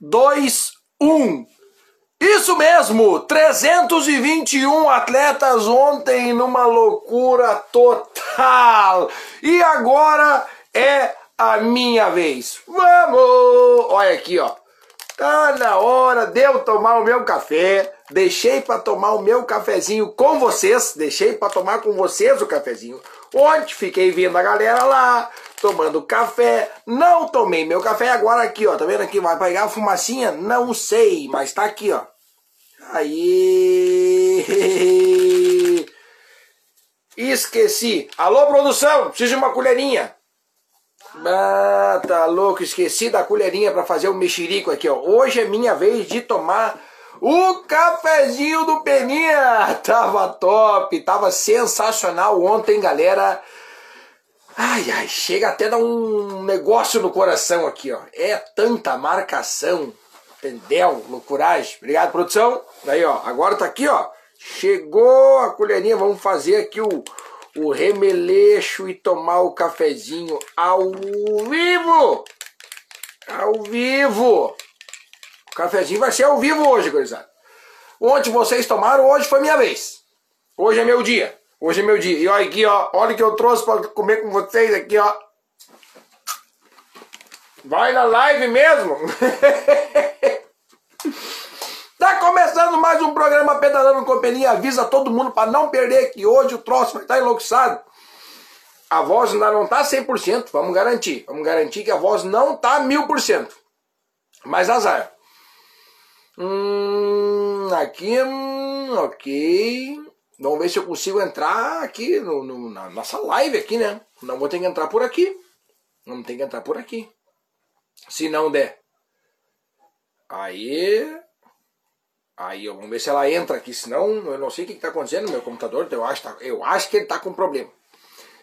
2, 1. Isso mesmo, 321 atletas ontem numa loucura total. E agora é a minha vez. Vamos! Olha aqui, ó. Tá na hora de eu tomar o meu café. Deixei para tomar o meu cafezinho com vocês. Deixei para tomar com vocês o cafezinho. Ontem fiquei vendo a galera lá tomando café. Não tomei meu café agora aqui, ó. Tá vendo aqui? Vai pegar a fumacinha? Não sei, mas tá aqui, ó. Aí. Esqueci. Alô, produção, preciso de uma colherinha. Ah, tá louco, esqueci da colherinha para fazer o mexerico aqui, ó. Hoje é minha vez de tomar o cafezinho do Peninha. Tava top, tava sensacional ontem, galera. Ai, ai, chega até dar um negócio no coração aqui, ó. É tanta marcação, entendeu? Loucuragem. Obrigado, produção. Aí, ó, agora tá aqui, ó. Chegou a colherinha, vamos fazer aqui o o remeleixo e tomar o cafezinho ao vivo. Ao vivo. O cafezinho vai ser ao vivo hoje, gurizada. Ontem vocês tomaram, hoje foi minha vez. Hoje é meu dia. Hoje é meu dia. E olha aqui, ó. Olha o que eu trouxe para comer com vocês aqui, ó. Vai na live mesmo. Tá começando mais um programa Pedalando Companhia. Avisa todo mundo para não perder que hoje o troço vai estar tá enlouquecido. A voz ainda não tá 100%, vamos garantir. Vamos garantir que a voz não tá 1000%. Mas azar. Hum, aqui, hum, ok. Vamos ver se eu consigo entrar aqui no, no, na nossa live aqui, né? Não vou ter que entrar por aqui. Não tem que entrar por aqui. Se não der. Aí Aí vamos ver se ela entra aqui, senão eu não sei o que está acontecendo no meu computador, eu acho, tá, eu acho que ele está com problema.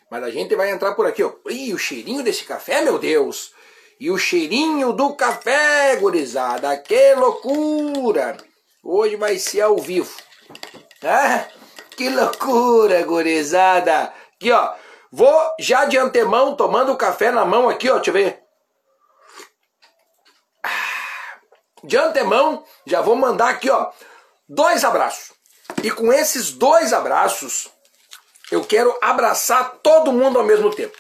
Mas a gente vai entrar por aqui, ó. Ih, o cheirinho desse café, meu Deus! E o cheirinho do café, gurizada, que loucura! Hoje vai ser ao vivo. Ah, que loucura, gurizada! Aqui, ó. Vou já de antemão tomando o café na mão aqui, ó. Deixa eu ver. de antemão, já vou mandar aqui, ó, dois abraços. E com esses dois abraços, eu quero abraçar todo mundo ao mesmo tempo.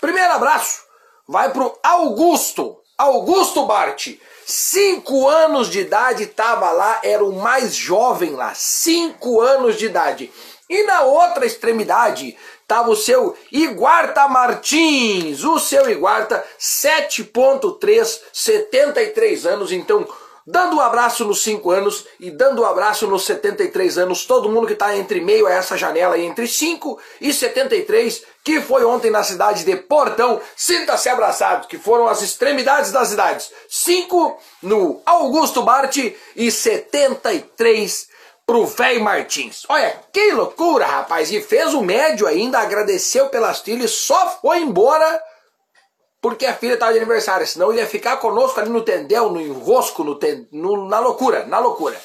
Primeiro abraço vai pro Augusto, Augusto Bart. Cinco anos de idade, estava lá, era o mais jovem lá, cinco anos de idade. E na outra extremidade estava o seu Iguarta Martins, o seu Iguarta, 7.3, 73 anos, então dando um abraço nos 5 anos e dando um abraço nos 73 anos, todo mundo que está entre meio a essa janela entre 5 e 73, que foi ontem na cidade de Portão, sinta-se abraçado, que foram as extremidades das cidades. 5 no Augusto Bart e 73 pro velho Martins. Olha, que loucura, rapaz! E fez o médio ainda, agradeceu pelas trilhas, só foi embora porque a filha estava de aniversário, senão ia ficar conosco ali no tendel, no enrosco, no, ten, no na loucura, na loucura.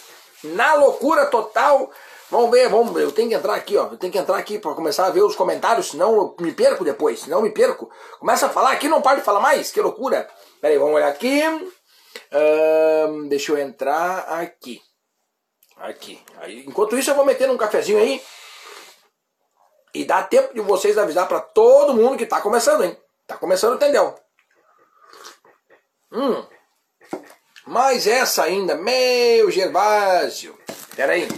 Na loucura total. Vamos ver, vamos ver. Eu tenho que entrar aqui, ó. Eu tenho que entrar aqui para começar a ver os comentários, senão eu me perco depois. Senão eu me perco. Começa a falar aqui, não para de falar mais. Que loucura. Pera aí, vamos olhar aqui. Um, deixa eu entrar aqui. Aqui. Aí, enquanto isso, eu vou meter um cafezinho aí. E dá tempo de vocês avisar para todo mundo que tá começando, hein? Tá começando, entendeu? Hum. Mais essa ainda, meu Gervásio. Pera aí.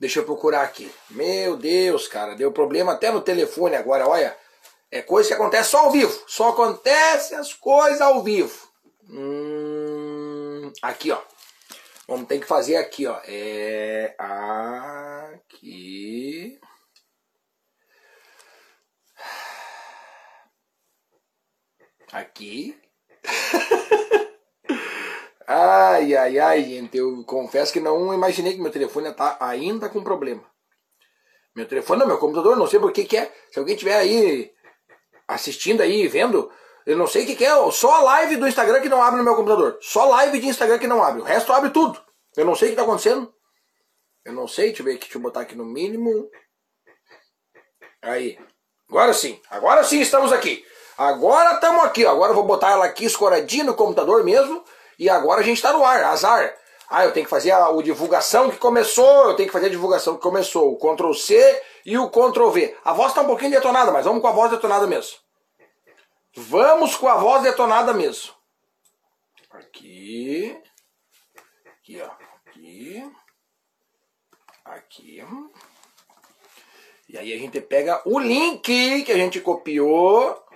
Deixa eu procurar aqui. Meu Deus, cara, deu problema até no telefone agora, olha. É coisa que acontece só ao vivo. Só acontece as coisas ao vivo. Hum, aqui, ó. Vamos ter que fazer aqui, ó. É aqui. Aqui. ai, ai, ai, gente. Eu confesso que não imaginei que meu telefone tá ainda com problema. Meu telefone, não, meu computador, não sei por que que é. Se alguém tiver aí assistindo aí, vendo, eu não sei o que, que é. Só a live do Instagram que não abre no meu computador. Só live de Instagram que não abre. O resto abre tudo. Eu não sei o que tá acontecendo. Eu não sei. Deixa eu ver aqui. Deixa eu botar aqui no mínimo. Aí. Agora sim. Agora sim estamos aqui. Agora estamos aqui, ó. agora eu vou botar ela aqui escoradinha no computador mesmo E agora a gente está no ar, azar. Ah, eu tenho que fazer a, a divulgação que começou, eu tenho que fazer a divulgação que começou, o Ctrl C e o Ctrl V. A voz está um pouquinho detonada, mas vamos com a voz detonada mesmo. Vamos com a voz detonada mesmo. Aqui. Aqui, ó. Aqui. Aqui. E aí a gente pega o link que a gente copiou.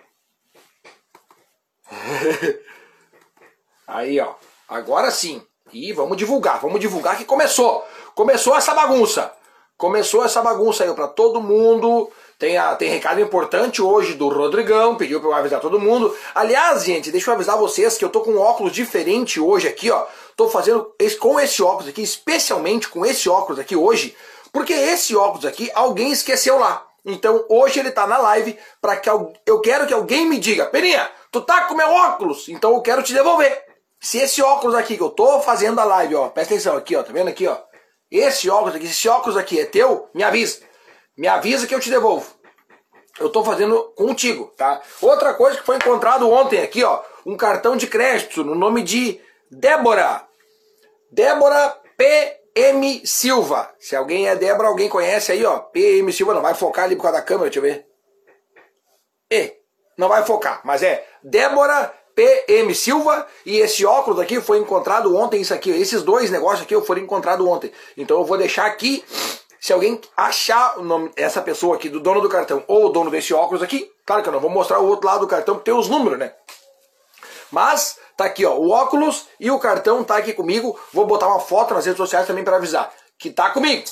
aí, ó. Agora sim. E vamos divulgar, vamos divulgar que começou. Começou essa bagunça. Começou essa bagunça aí para todo mundo. Tem, a, tem recado importante hoje do Rodrigão, pediu para eu avisar todo mundo. Aliás, gente, deixa eu avisar vocês que eu tô com um óculos diferente hoje aqui, ó. Tô fazendo esse, com esse óculos aqui, especialmente com esse óculos aqui hoje, porque esse óculos aqui alguém esqueceu lá. Então hoje ele tá na live para que eu quero que alguém me diga, Peninha, tu tá com meu óculos, então eu quero te devolver. Se esse óculos aqui que eu tô fazendo a live, ó, presta atenção aqui, ó, tá vendo aqui, ó? Esse óculos aqui, esse óculos aqui é teu, me avisa. Me avisa que eu te devolvo. Eu tô fazendo contigo, tá? Outra coisa que foi encontrado ontem aqui, ó, um cartão de crédito no nome de Débora. Débora PM Silva. Se alguém é Débora, alguém conhece aí, ó. PM Silva, não vai focar ali por causa da câmera, deixa eu ver. E, não vai focar, mas é Débora PM Silva e esse óculos aqui foi encontrado ontem, isso aqui, esses dois negócios aqui foram encontrados ontem. Então eu vou deixar aqui, se alguém achar o nome essa pessoa aqui, do dono do cartão ou o dono desse óculos aqui, claro que eu não vou mostrar o outro lado do cartão porque tem os números, né? Mas tá aqui, ó, o óculos e o cartão tá aqui comigo. Vou botar uma foto nas redes sociais também para avisar que tá comigo.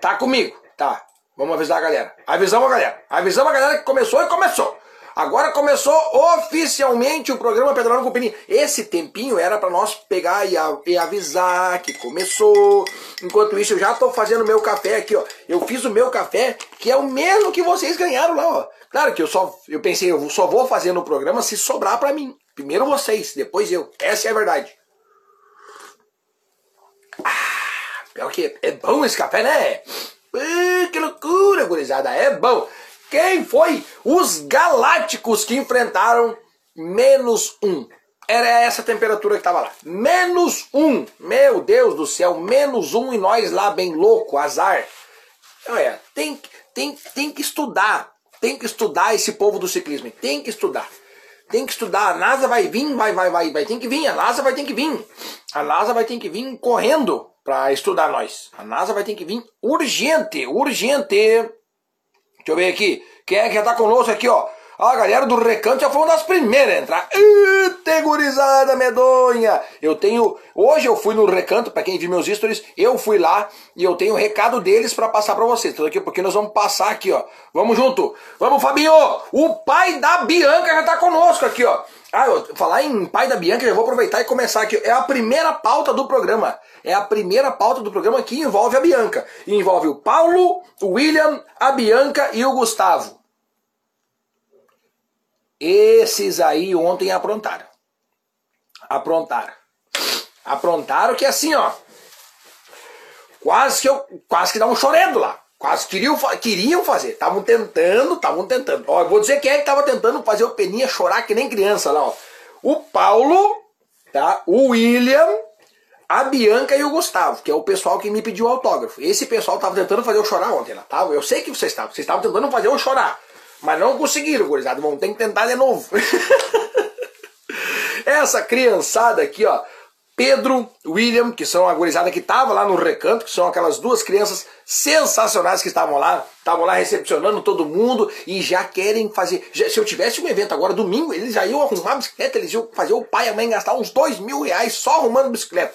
Tá comigo, tá? Vamos avisar a galera. Avisamos a galera. Avisamos a galera que começou e começou. Agora começou oficialmente o programa Pedalando com. Esse tempinho era para nós pegar e, a, e, avisar que começou. Enquanto isso, eu já tô fazendo meu café aqui, ó. Eu fiz o meu café, que é o mesmo que vocês ganharam lá, ó. Claro que eu só eu pensei, eu só vou fazer no programa se sobrar para mim. Primeiro vocês, depois eu. Essa é a verdade. Ah, pior que é bom esse café, né? Ah, que loucura, gurizada. É bom. Quem foi? Os galácticos que enfrentaram menos um. Era essa temperatura que estava lá. Menos um. Meu Deus do céu, menos um e nós lá bem louco, azar. Olha, tem, tem, tem que estudar. Tem que estudar esse povo do ciclismo. Tem que estudar. Tem que estudar. A NASA vai vir, vai, vai, vai, vai. Tem que vir. A NASA vai ter que vir. A NASA vai ter que vir correndo para estudar nós. A NASA vai ter que vir urgente, urgente Deixa eu ver aqui. Quem é que já tá conosco aqui, ó? A galera do Recanto já foi uma das primeiras a entrar. Tegurizada medonha! Eu tenho. Hoje eu fui no Recanto, para quem viu meus stories, eu fui lá e eu tenho o um recado deles para passar para vocês. Então daqui porque nós vamos passar aqui, ó. Vamos junto. Vamos, Fabinho! O pai da Bianca já tá conosco aqui, ó. Ah, eu, falar em pai da Bianca, já vou aproveitar e começar aqui. É a primeira pauta do programa. É a primeira pauta do programa que envolve a Bianca. Envolve o Paulo, o William, a Bianca e o Gustavo. Esses aí ontem aprontaram. Aprontaram. Aprontaram que assim, ó. Quase que eu. Quase que dá um chorendo lá. Quase queriam, queriam fazer. Estavam tentando, estavam tentando. Ó, vou dizer quem é que estava tentando fazer o Peninha chorar que nem criança lá, ó. O Paulo, tá? O William, a Bianca e o Gustavo, que é o pessoal que me pediu autógrafo. Esse pessoal estava tentando fazer eu chorar ontem lá, tá? Eu sei que vocês estavam. Vocês estavam tentando fazer eu chorar. Mas não conseguiram, gurizada. Vão ter que tentar de novo. Essa criançada aqui, ó. Pedro, William, que são a gurizada que estava lá no recanto, que são aquelas duas crianças sensacionais que estavam lá, estavam lá recepcionando todo mundo e já querem fazer. Já, se eu tivesse um evento agora domingo, eles já iam arrumar bicicleta, eles iam fazer o pai e a mãe gastar uns dois mil reais só arrumando bicicleta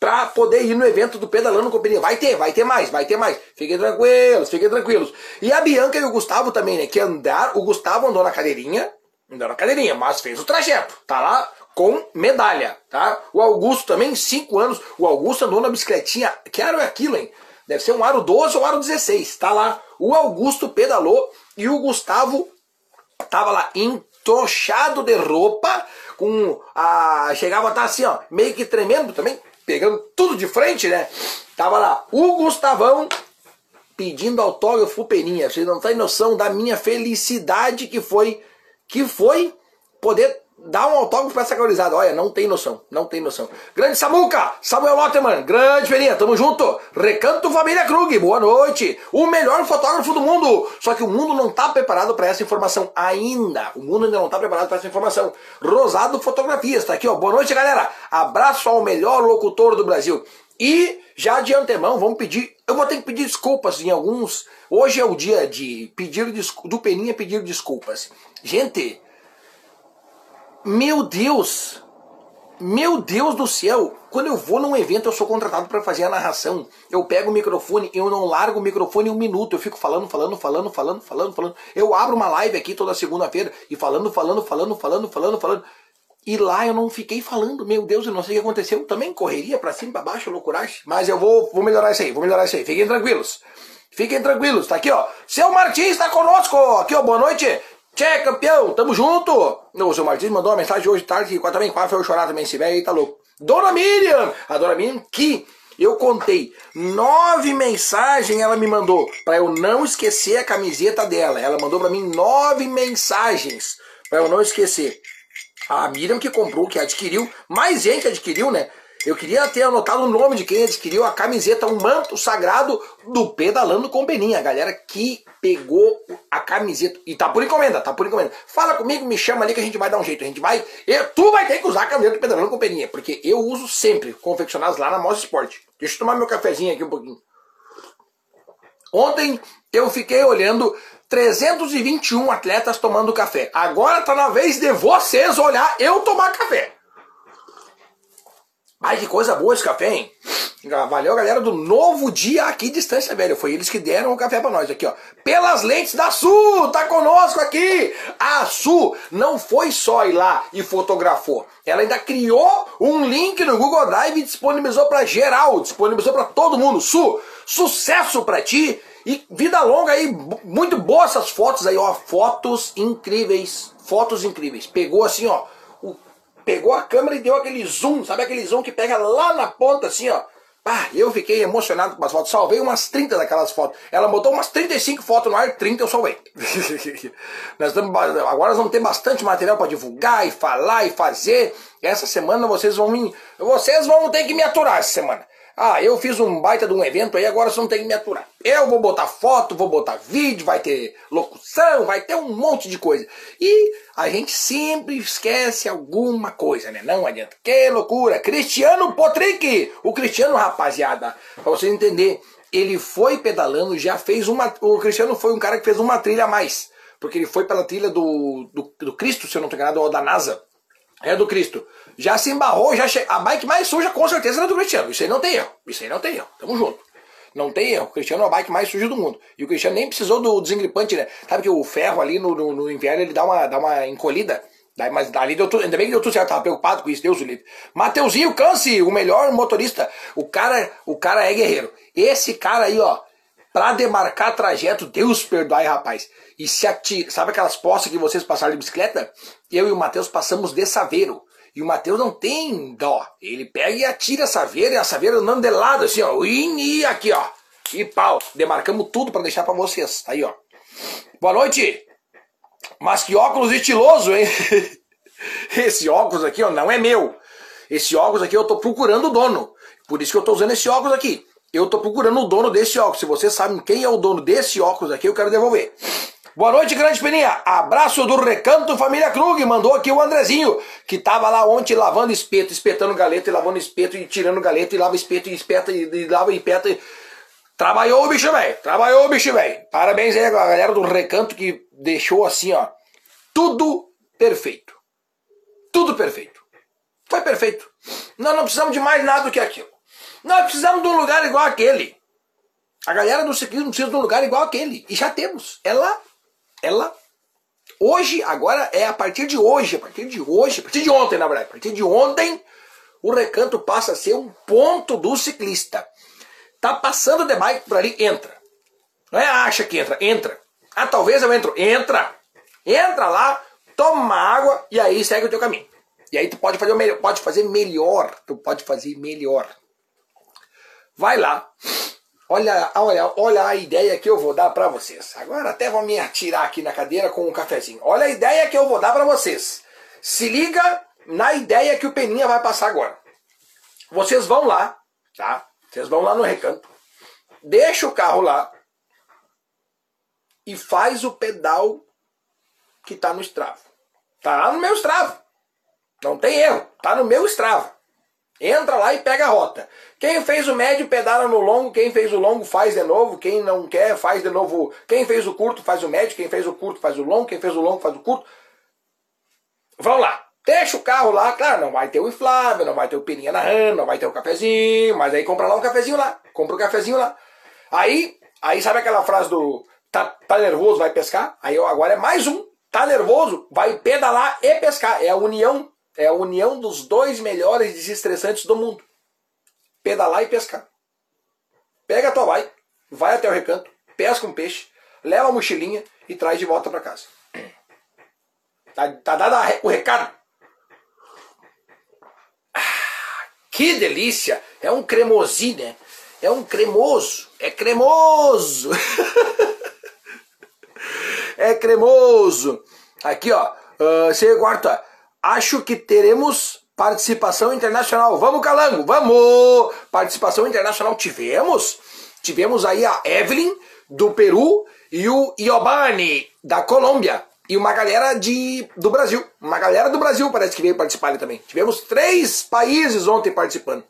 para poder ir no evento do Pedalando Companhia. Vai ter, vai ter mais, vai ter mais. Fiquem tranquilos, fiquem tranquilos. E a Bianca e o Gustavo também, né? Que andar, o Gustavo andou na cadeirinha, andou na cadeirinha, mas fez o trajeto. Tá lá com medalha, tá? O Augusto também, 5 anos. O Augusto andou na bicicletinha. Que aro é aquilo, hein? Deve ser um aro 12 ou aro 16. Tá lá. O Augusto pedalou e o Gustavo tava lá entochado de roupa, com a. Chegava a estar tá assim, ó, meio que tremendo também, pegando tudo de frente, né? Tava lá o Gustavão pedindo autógrafo Peninha. Vocês não têm noção da minha felicidade que foi que foi poder dá um autógrafo pra essa calorizada. Olha, não tem noção, não tem noção. Grande Samuca, Samuel Lotterman, grande Ferinha, tamo junto. Recanto Família Krug, boa noite. O melhor fotógrafo do mundo. Só que o mundo não tá preparado para essa informação ainda. O mundo ainda não tá preparado para essa informação. Rosado Fotografias, tá aqui, ó. Boa noite, galera. Abraço ao melhor locutor do Brasil. E já de antemão, vamos pedir. Eu vou ter que pedir desculpas em alguns. Hoje é o dia de pedir do Peninha pedir desculpas. Gente, meu Deus! Meu Deus do céu! Quando eu vou num evento, eu sou contratado para fazer a narração. Eu pego o microfone, eu não largo o microfone um minuto. Eu fico falando, falando, falando, falando, falando, falando. Eu abro uma live aqui toda segunda-feira e falando, falando, falando, falando, falando, falando. E lá eu não fiquei falando, meu Deus, eu não sei o que aconteceu. Também correria para cima, para baixo, loucuragem. Mas eu vou, vou melhorar isso aí, vou melhorar isso aí. Fiquem tranquilos. Fiquem tranquilos, tá aqui, ó. Seu Martins está conosco. Aqui, ó, boa noite. Tchê, campeão, tamo junto! O seu Martins mandou uma mensagem hoje tarde, que também quase foi eu chorar também, esse velho aí tá louco. Dona Miriam! A Dona Miriam que eu contei nove mensagens ela me mandou para eu não esquecer a camiseta dela. Ela mandou para mim nove mensagens para eu não esquecer. A Miriam que comprou, que adquiriu, mais gente adquiriu, né? Eu queria ter anotado o nome de quem adquiriu a camiseta, um manto sagrado do Pedalando com Beninha. A galera que pegou a camiseta. E tá por encomenda, tá por encomenda. Fala comigo, me chama ali que a gente vai dar um jeito. A gente vai. Tu vai ter que usar a camiseta do Pedalando com Beninha. Porque eu uso sempre, confeccionados lá na Moss Sport. Deixa eu tomar meu cafezinho aqui um pouquinho. Ontem eu fiquei olhando 321 atletas tomando café. Agora tá na vez de vocês olhar eu tomar café. Ai, que coisa boa esse café, hein? Valeu, galera do Novo Dia aqui Distância Velha. Foi eles que deram o café para nós aqui, ó. Pelas lentes da Su, tá conosco aqui. A Su não foi só ir lá e fotografou. Ela ainda criou um link no Google Drive e disponibilizou para geral, disponibilizou para todo mundo. Su, sucesso para ti e vida longa aí. Muito boas essas fotos aí, ó. Fotos incríveis, fotos incríveis. Pegou assim, ó pegou a câmera e deu aquele zoom, sabe aquele zoom que pega lá na ponta assim, ó. Ah, eu fiquei emocionado com as fotos. Salvei umas 30 daquelas fotos. Ela botou umas 35 fotos no ar, 30 eu salvei. nós estamos, agora nós vamos ter bastante material para divulgar e falar e fazer. Essa semana vocês vão me, vocês vão ter que me aturar essa semana. Ah, eu fiz um baita de um evento aí, agora você não tem que me aturar. Eu vou botar foto, vou botar vídeo, vai ter locução, vai ter um monte de coisa. E a gente sempre esquece alguma coisa, né? Não adianta. Que loucura! Cristiano Potrick! O Cristiano, rapaziada, pra vocês entenderem, ele foi pedalando, já fez uma. O Cristiano foi um cara que fez uma trilha a mais. Porque ele foi pela trilha do, do, do Cristo, se eu não estou enganado, ou da NASA. É do Cristo já se embarrou, já che... a bike mais suja com certeza era do Cristiano. Isso aí não tem erro. Isso aí não tem erro. Tamo junto. Não tem erro. O Cristiano é a bike mais suja do mundo. E o Cristiano nem precisou do desengripante, né? Sabe que o ferro ali no, no, no inverno ele dá uma, dá uma encolhida. Mas ali deu tudo, ainda bem que deu tudo certo, tava preocupado com isso, Deus o livre. Mateuzinho Cance, o melhor motorista. O cara, o cara é guerreiro. Esse cara aí, ó, pra demarcar trajeto, Deus perdoe, rapaz. E se atira, sabe aquelas postas que vocês passaram de bicicleta? Eu e o Matheus passamos de saveiro. E o Mateus não tem dó. Ele pega e atira a saveira, e a saveira andando de lado, assim, ó. E aqui, ó. E pau. Demarcamos tudo para deixar para vocês. Aí, ó. Boa noite. Mas que óculos estiloso, hein? Esse óculos aqui, ó, não é meu. Esse óculos aqui eu tô procurando o dono. Por isso que eu tô usando esse óculos aqui. Eu tô procurando o dono desse óculos. Se vocês sabem quem é o dono desse óculos aqui, eu quero devolver. Boa noite, grande Peninha. Abraço do Recanto Família Krug. Mandou aqui o Andrezinho, que tava lá ontem lavando espeto, espetando galeta e lavando espeto e tirando galeta e lava espeto e espeta e, e lava e peta. E... Trabalhou o bicho velho. Trabalhou o bicho velho. Parabéns aí a galera do Recanto que deixou assim, ó. Tudo perfeito. Tudo perfeito. Foi perfeito. Nós não precisamos de mais nada do que aquilo. Nós precisamos de um lugar igual aquele. A galera do ciclismo precisa de um lugar igual aquele. E já temos. É lá ela hoje, agora é a partir de hoje, a partir de hoje, a partir de ontem, na verdade, a partir de ontem, o recanto passa a ser um ponto do ciclista. Tá passando de bike por ali, entra. Não é acha que entra, entra. Ah, talvez eu entro, entra. Entra lá, toma água e aí segue o teu caminho. E aí tu pode fazer, melhor, pode fazer melhor, tu pode fazer melhor. Vai lá, Olha, olha, olha a ideia que eu vou dar para vocês. Agora até vou me atirar aqui na cadeira com um cafezinho. Olha a ideia que eu vou dar para vocês. Se liga na ideia que o Peninha vai passar agora. Vocês vão lá, tá? Vocês vão lá no recanto, deixa o carro lá e faz o pedal que tá no Strava. Tá lá no meu Strava. Não tem erro, tá no meu Strava. Entra lá e pega a rota. Quem fez o médio pedala no longo, quem fez o longo faz de novo, quem não quer faz de novo. Quem fez o curto faz o médio, quem fez o curto faz o longo, quem fez o longo faz o curto. Vamos lá. Deixa o carro lá, claro, não vai ter o inflável, não vai ter o pirinha narrando, não vai ter o cafezinho, mas aí compra lá um cafezinho lá, compra um cafezinho lá. Aí, aí sabe aquela frase do tá, tá nervoso, vai pescar? Aí agora é mais um, tá nervoso, vai pedalar e pescar. É a união é a união dos dois melhores desestressantes do mundo. Pedalar e pescar. Pega a tua bike, vai até o recanto, pesca um peixe, leva a mochilinha e traz de volta para casa. Tá, tá dado o recado? Ah, que delícia! É um cremosinho, né? É um cremoso. É cremoso! é cremoso! Aqui, ó. Uh, você quarta acho que teremos participação internacional. Vamos, Calango, vamos! Participação internacional tivemos. Tivemos aí a Evelyn, do Peru, e o Iobani, da Colômbia. E uma galera de, do Brasil. Uma galera do Brasil parece que veio participar ali também. Tivemos três países ontem participando.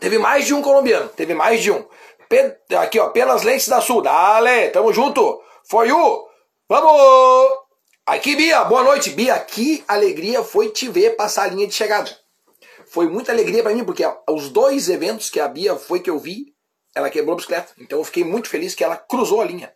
Teve mais de um colombiano. Teve mais de um. Aqui, ó, pelas lentes da Sul. Dale, tamo junto. For you. Vamos! Aqui, Bia, boa noite. Bia, que alegria foi te ver passar a linha de chegada. Foi muita alegria para mim, porque os dois eventos que a Bia foi que eu vi, ela quebrou a bicicleta. Então eu fiquei muito feliz que ela cruzou a linha.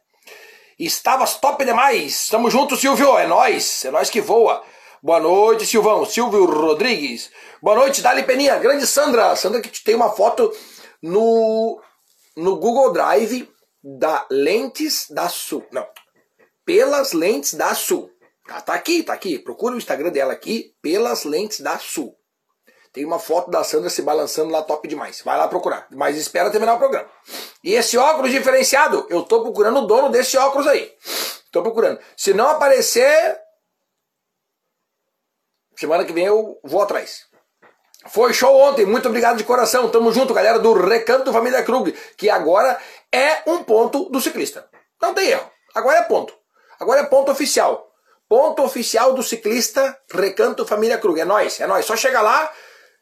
Estavas top demais. Tamo junto, Silvio. É nós. É nós que voa. Boa noite, Silvão. Silvio Rodrigues. Boa noite, Dali Peninha. Grande Sandra. Sandra que tem uma foto no, no Google Drive da Lentes da Sul. Não. Pelas Lentes da Sul. Tá, aqui, tá aqui. Procura o Instagram dela aqui, pelas lentes da Sul. Tem uma foto da Sandra se balançando lá top demais. Vai lá procurar. Mas espera terminar o programa. E esse óculos diferenciado, eu tô procurando o dono desse óculos aí. Tô procurando. Se não aparecer, semana que vem eu vou atrás. Foi show ontem, muito obrigado de coração. Tamo junto, galera do Recanto Família Krug, que agora é um ponto do ciclista. Não tem erro. Agora é ponto. Agora é ponto oficial. Ponto oficial do ciclista Recanto Família Krug. É nós, é nós. Só chega lá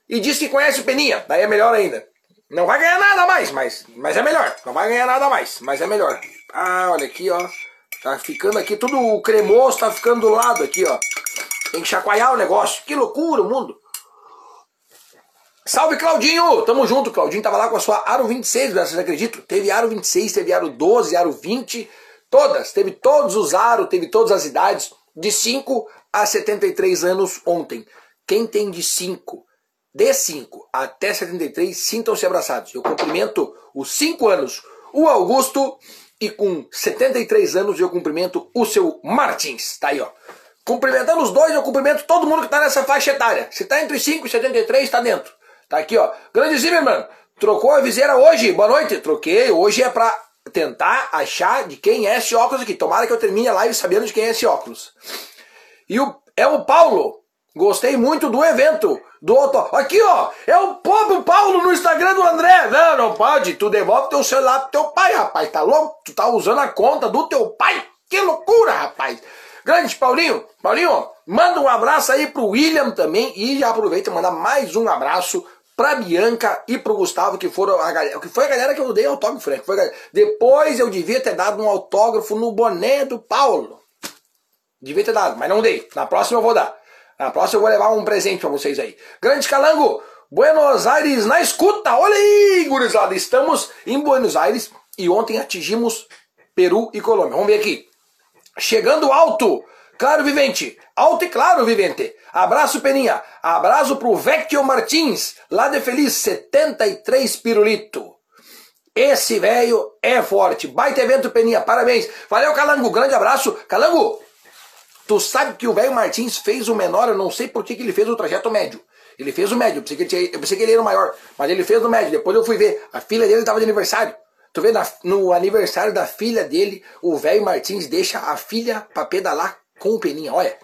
e diz que conhece o Peninha. Daí é melhor ainda. Não vai ganhar nada mais, mas, mas é melhor. Não vai ganhar nada mais, mas é melhor. Ah, olha aqui, ó. Tá ficando aqui tudo cremoso, tá ficando do lado aqui, ó. Tem que chacoalhar o negócio. Que loucura o mundo. Salve Claudinho! Tamo junto, Claudinho tava lá com a sua Aro 26, vocês acreditam? Teve Aro 26, teve Aro 12, Aro 20, todas, teve todos os Aro, teve todas as idades de 5 a 73 anos ontem. Quem tem de 5, de 5 até 73, sintam-se abraçados. Eu cumprimento os 5 anos o Augusto e com 73 anos eu cumprimento o seu Martins. Tá aí, ó. Cumprimentando os dois, eu cumprimento todo mundo que tá nessa faixa etária. Se tá entre 5 e 73, tá dentro. Tá aqui, ó. Grande Zimmerman, trocou a viseira hoje? Boa noite. Troquei. Hoje é pra tentar achar de quem é esse óculos aqui. Tomara que eu termine a live sabendo de quem é esse óculos. E o, é o Paulo. Gostei muito do evento. Do auto... Aqui, ó. É o pobre Paulo no Instagram do André. Não, não pode. Tu devolve teu celular pro teu pai, rapaz. Tá louco? Tu tá usando a conta do teu pai. Que loucura, rapaz. Grande Paulinho. Paulinho, manda um abraço aí pro William também. E já aproveita e mandar mais um abraço pra Bianca e pro Gustavo, que foram a galera, que foi a galera que eu dei autógrafo, né? Depois eu devia ter dado um autógrafo no boné do Paulo. Devia ter dado, mas não dei. Na próxima eu vou dar. Na próxima eu vou levar um presente para vocês aí. Grande Calango, Buenos Aires na escuta. Olha aí, gurizada. Estamos em Buenos Aires e ontem atingimos Peru e Colômbia. Vamos ver aqui. Chegando alto. Claro, Vivente. Alto e claro, Vivente. Abraço, Peninha. Abraço pro Vecchio Martins, lá de Feliz, 73 pirulito. Esse velho é forte. Baita evento, Peninha. Parabéns. Valeu, Calango. Grande abraço. Calango, tu sabe que o velho Martins fez o menor, eu não sei por que, que ele fez o trajeto médio. Ele fez o médio, eu pensei, que ele tinha, eu pensei que ele era o maior, mas ele fez o médio. Depois eu fui ver, a filha dele estava de aniversário. Tu vê, no aniversário da filha dele, o velho Martins deixa a filha para pedalar com o Peninha. Olha,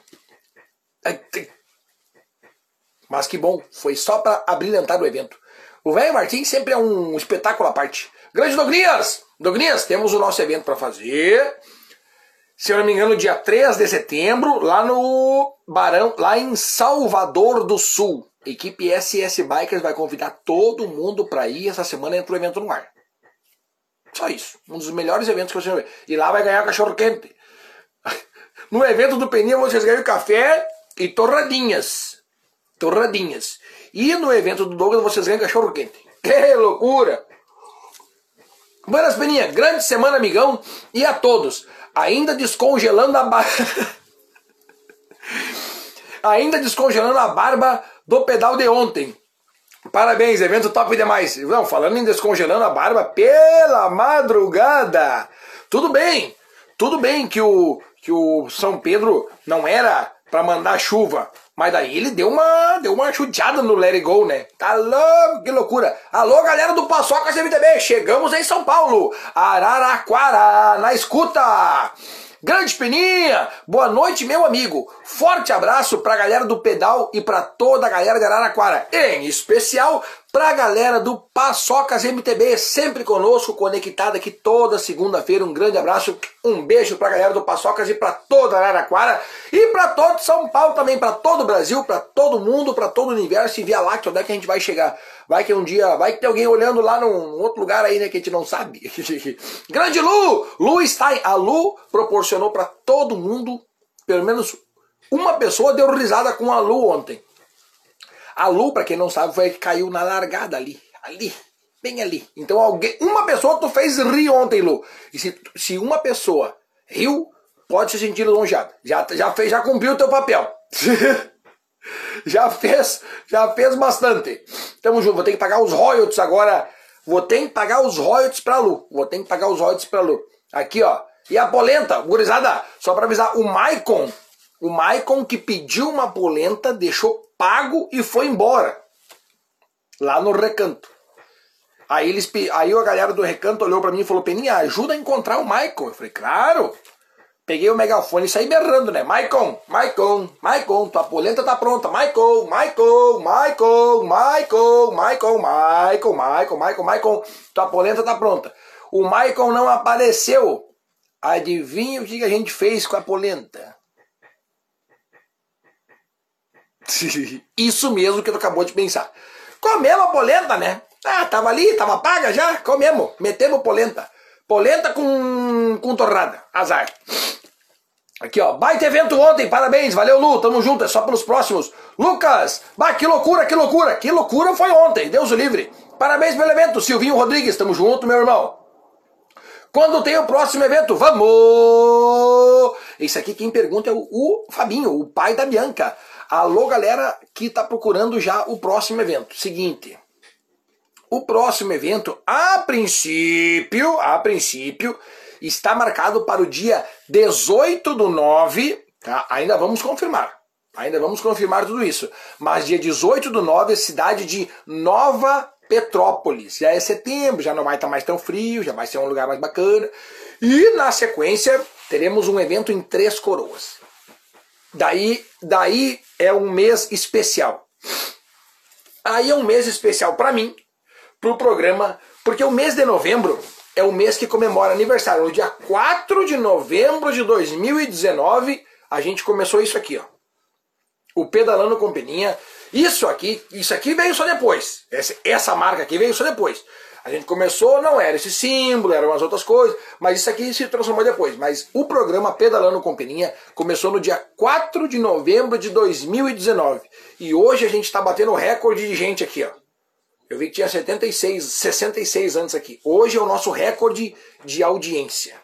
Mas que bom, foi só para abrilhantar o evento. O velho Martins sempre é um espetáculo à parte. Grande Dognias! Dognias, temos o nosso evento para fazer. Se eu não me engano, dia 3 de setembro, lá no Barão, lá em Salvador do Sul. equipe SS Bikers vai convidar todo mundo para ir. Essa semana entra o evento no ar. Só isso. Um dos melhores eventos que você vai ver. E lá vai ganhar cachorro quente. No evento do Peninha vocês ganham café e torradinhas. Torradinhas. E no evento do Douglas vocês ganham cachorro quente. Que loucura! Buenas Peninha, grande semana, amigão. E a todos, ainda descongelando a barba. ainda descongelando a barba do pedal de ontem. Parabéns, evento top demais. Não, falando em descongelando a barba pela madrugada. Tudo bem, tudo bem que o, que o São Pedro não era para mandar chuva, mas daí ele deu uma, deu uma chuteada no Let It Go, né? Tá louco, que loucura. Alô, galera do Paçoca CMTB, chegamos em São Paulo, Araraquara, na escuta. Grande Peninha, boa noite, meu amigo. Forte abraço pra galera do pedal e pra toda a galera de Araraquara. Em especial pra galera do Paçocas MTB, sempre conosco, conectada aqui toda segunda-feira. Um grande abraço, um beijo pra galera do Paçocas e pra toda Araraquara e pra todo São Paulo também, pra todo o Brasil, pra todo mundo, pra todo o universo e Via Láctea, onde é que a gente vai chegar? Vai que um dia, vai que tem alguém olhando lá num outro lugar aí, né, que a gente não sabe. grande Lu! Lu Stein, a Lu proporcionou pra todo mundo, pelo menos uma pessoa deu risada com a Lu ontem. A Lu, para quem não sabe, foi que caiu na largada ali. Ali. Bem ali. Então alguém, uma pessoa tu fez rir ontem, Lu. E se, se uma pessoa riu, pode se sentir longeado. Já, já, fez, já cumpriu o teu papel. já fez, já fez bastante. Tamo junto, vou ter que pagar os royalties agora. Vou ter que pagar os royalties pra Lu. Vou ter que pagar os royalties pra Lu. Aqui, ó. E a polenta, gurizada, só pra avisar, o Maicon, o Maicon que pediu uma polenta, deixou pago e foi embora. Lá no recanto. Aí, eles, aí a galera do recanto olhou para mim e falou: Peninha, ajuda a encontrar o Michael. Eu falei: Claro. Peguei o megafone e saí berrando, né? Maicon, Maicon, Maicon, tua polenta tá pronta. Maicon, Maicon, Maicon, Maicon, Maicon, Maicon, Maicon, Maicon, Maicon, tua polenta tá pronta. O Maicon não apareceu. Adivinha o que a gente fez com a polenta? Isso mesmo que tu acabou de pensar. Comemos a polenta, né? Ah, tava ali, tava paga já, comemos, metemos polenta. Polenta com, com torrada, azar. Aqui, ó, baita evento ontem, parabéns, valeu Lu, tamo junto, é só pelos próximos. Lucas, bah, que loucura, que loucura, que loucura foi ontem, Deus o livre. Parabéns pelo evento, Silvinho Rodrigues, tamo junto, meu irmão. Quando tem o próximo evento? Vamos! Esse aqui quem pergunta é o, o Fabinho, o pai da Bianca. Alô, galera que está procurando já o próximo evento. Seguinte, o próximo evento, a princípio, a princípio, está marcado para o dia 18 do 9, tá? Ainda vamos confirmar. Ainda vamos confirmar tudo isso. Mas dia 18 do 9, cidade de Nova Petrópolis. Já é setembro, já não vai estar mais tão frio, já vai ser um lugar mais bacana. E na sequência, teremos um evento em Três Coroas. Daí, daí é um mês especial. Aí é um mês especial para mim, para o programa, porque o mês de novembro é o mês que comemora aniversário. No dia 4 de novembro de 2019, a gente começou isso aqui, ó. O Pedalando com Peninha. Isso aqui, isso aqui veio só depois. Essa, essa marca aqui veio só depois. A gente começou, não era esse símbolo, eram umas outras coisas, mas isso aqui se transformou depois. Mas o programa Pedalando com Peninha começou no dia 4 de novembro de 2019. E hoje a gente está batendo recorde de gente aqui, ó. Eu vi que tinha 76, 66 antes aqui. Hoje é o nosso recorde de audiência.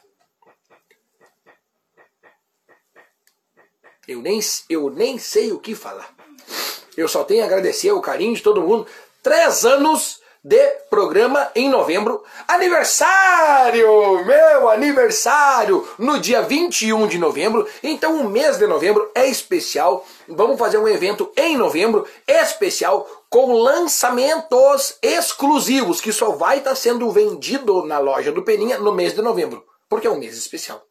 Eu nem, eu nem sei o que falar. Eu só tenho a agradecer o carinho de todo mundo. Três anos de programa em novembro. Aniversário! Meu aniversário! No dia 21 de novembro. Então o mês de novembro é especial. Vamos fazer um evento em novembro especial com lançamentos exclusivos que só vai estar sendo vendido na loja do Peninha no mês de novembro, porque é um mês especial.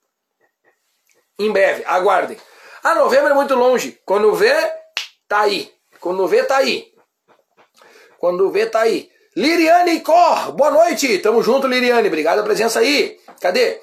Em breve, aguardem. Ah, novembro é muito longe. Quando vê, tá aí. Quando vê, tá aí. Quando vê, tá aí. Liriane Cor, boa noite. Tamo junto, Liriane. Obrigado pela presença aí. Cadê?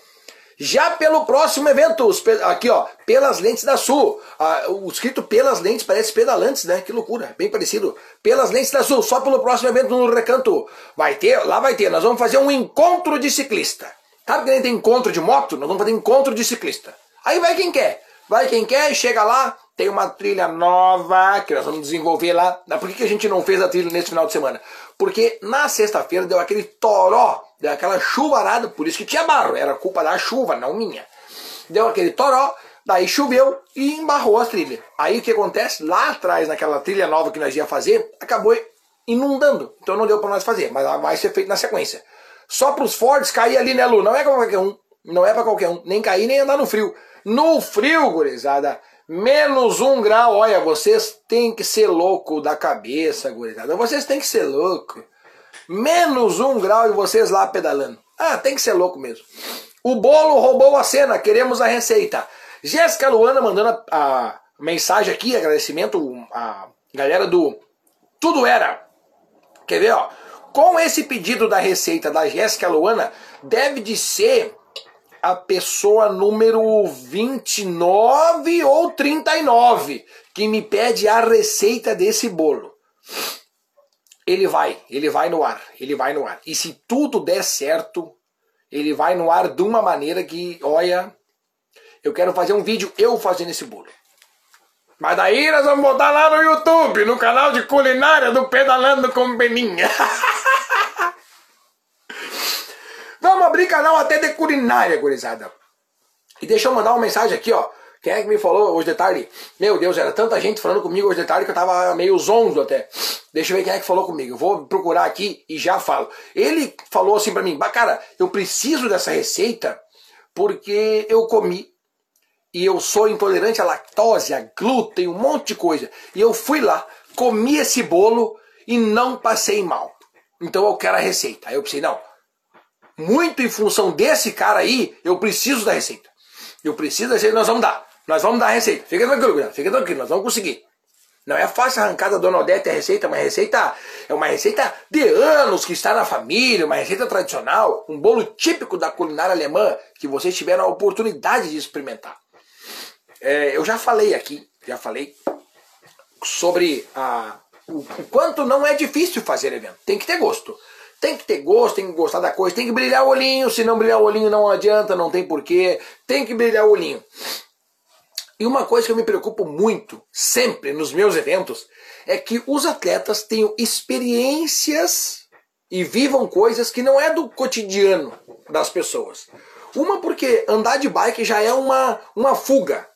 Já pelo próximo evento, aqui ó, pelas lentes da Sul. Ah, o escrito pelas lentes parece pedalantes, né? Que loucura, bem parecido. Pelas lentes da Sul, só pelo próximo evento no Recanto. Vai ter, lá vai ter. Nós vamos fazer um encontro de ciclista. Sabe que nem tem encontro de moto? Nós vamos fazer encontro de ciclista. Aí vai quem quer. Vai quem quer, chega lá, tem uma trilha nova que nós vamos desenvolver lá. Por que, que a gente não fez a trilha nesse final de semana? Porque na sexta-feira deu aquele toró, deu aquela chuvarada, por isso que tinha barro, era culpa da chuva, não minha. Deu aquele toró, daí choveu e embarrou as trilhas. Aí o que acontece? Lá atrás, naquela trilha nova que nós ia fazer, acabou inundando. Então não deu para nós fazer, mas vai ser feito na sequência. Só para os Fords cair ali, né, Lu? Não é para qualquer um. Não é para qualquer um. Nem cair, nem andar no frio. No frio, gurizada, menos um grau. Olha, vocês têm que ser louco da cabeça, gurizada. Vocês têm que ser louco. Menos um grau e vocês lá pedalando. Ah, tem que ser louco mesmo. O bolo roubou a cena, queremos a receita. Jéssica Luana mandando a, a mensagem aqui, agradecimento a galera do Tudo Era. Quer ver, ó? Com esse pedido da receita da Jéssica Luana, deve de ser a pessoa número 29 ou 39 que me pede a receita desse bolo. Ele vai, ele vai no ar, ele vai no ar. E se tudo der certo, ele vai no ar de uma maneira que, olha, eu quero fazer um vídeo eu fazendo esse bolo. Mas daí nós vamos botar lá no YouTube, no canal de culinária do Pedalando com Beninha. Vamos abrir canal até de culinária, gurizada. E deixa eu mandar uma mensagem aqui, ó. Quem é que me falou hoje de tarde? Meu Deus, era tanta gente falando comigo hoje de tarde que eu tava meio zonzo até. Deixa eu ver quem é que falou comigo. Eu vou procurar aqui e já falo. Ele falou assim para mim, cara, eu preciso dessa receita porque eu comi e eu sou intolerante à lactose, a glúten, um monte de coisa. E eu fui lá, comi esse bolo e não passei mal. Então eu quero a receita. Aí eu pensei, não, muito em função desse cara aí, eu preciso da receita. Eu preciso da receita, nós vamos dar. Nós vamos dar a receita. Fica tranquilo, fica tranquilo, nós vamos conseguir. Não é fácil arrancar da Dona Odete a receita, uma receita é uma receita de anos que está na família, uma receita tradicional, um bolo típico da culinária alemã que vocês tiveram a oportunidade de experimentar. É, eu já falei aqui, já falei sobre a, o, o quanto não é difícil fazer evento. Tem que ter gosto. Tem que ter gosto, tem que gostar da coisa, tem que brilhar o olhinho, se não brilhar o olhinho não adianta, não tem porquê, tem que brilhar o olhinho. E uma coisa que eu me preocupo muito, sempre nos meus eventos, é que os atletas tenham experiências e vivam coisas que não é do cotidiano das pessoas. Uma porque andar de bike já é uma, uma fuga.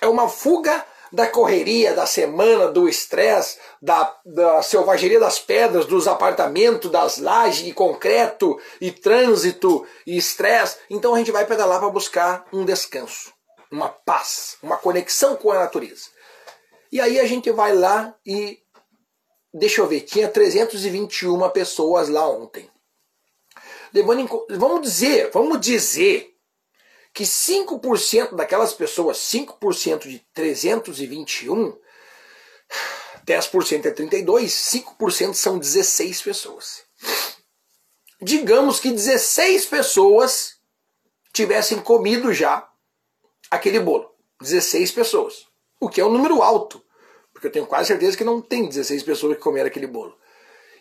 É uma fuga da correria, da semana, do estresse, da, da selvageria das pedras, dos apartamentos, das lajes e concreto e trânsito e estresse. Então a gente vai pedalar para buscar um descanso, uma paz, uma conexão com a natureza. E aí a gente vai lá e deixa eu ver, tinha 321 pessoas lá ontem. Vamos dizer, vamos dizer que 5% daquelas pessoas, 5% de 321, 10% é 32, 5% são 16 pessoas. Digamos que 16 pessoas tivessem comido já aquele bolo. 16 pessoas. O que é um número alto. Porque eu tenho quase certeza que não tem 16 pessoas que comeram aquele bolo.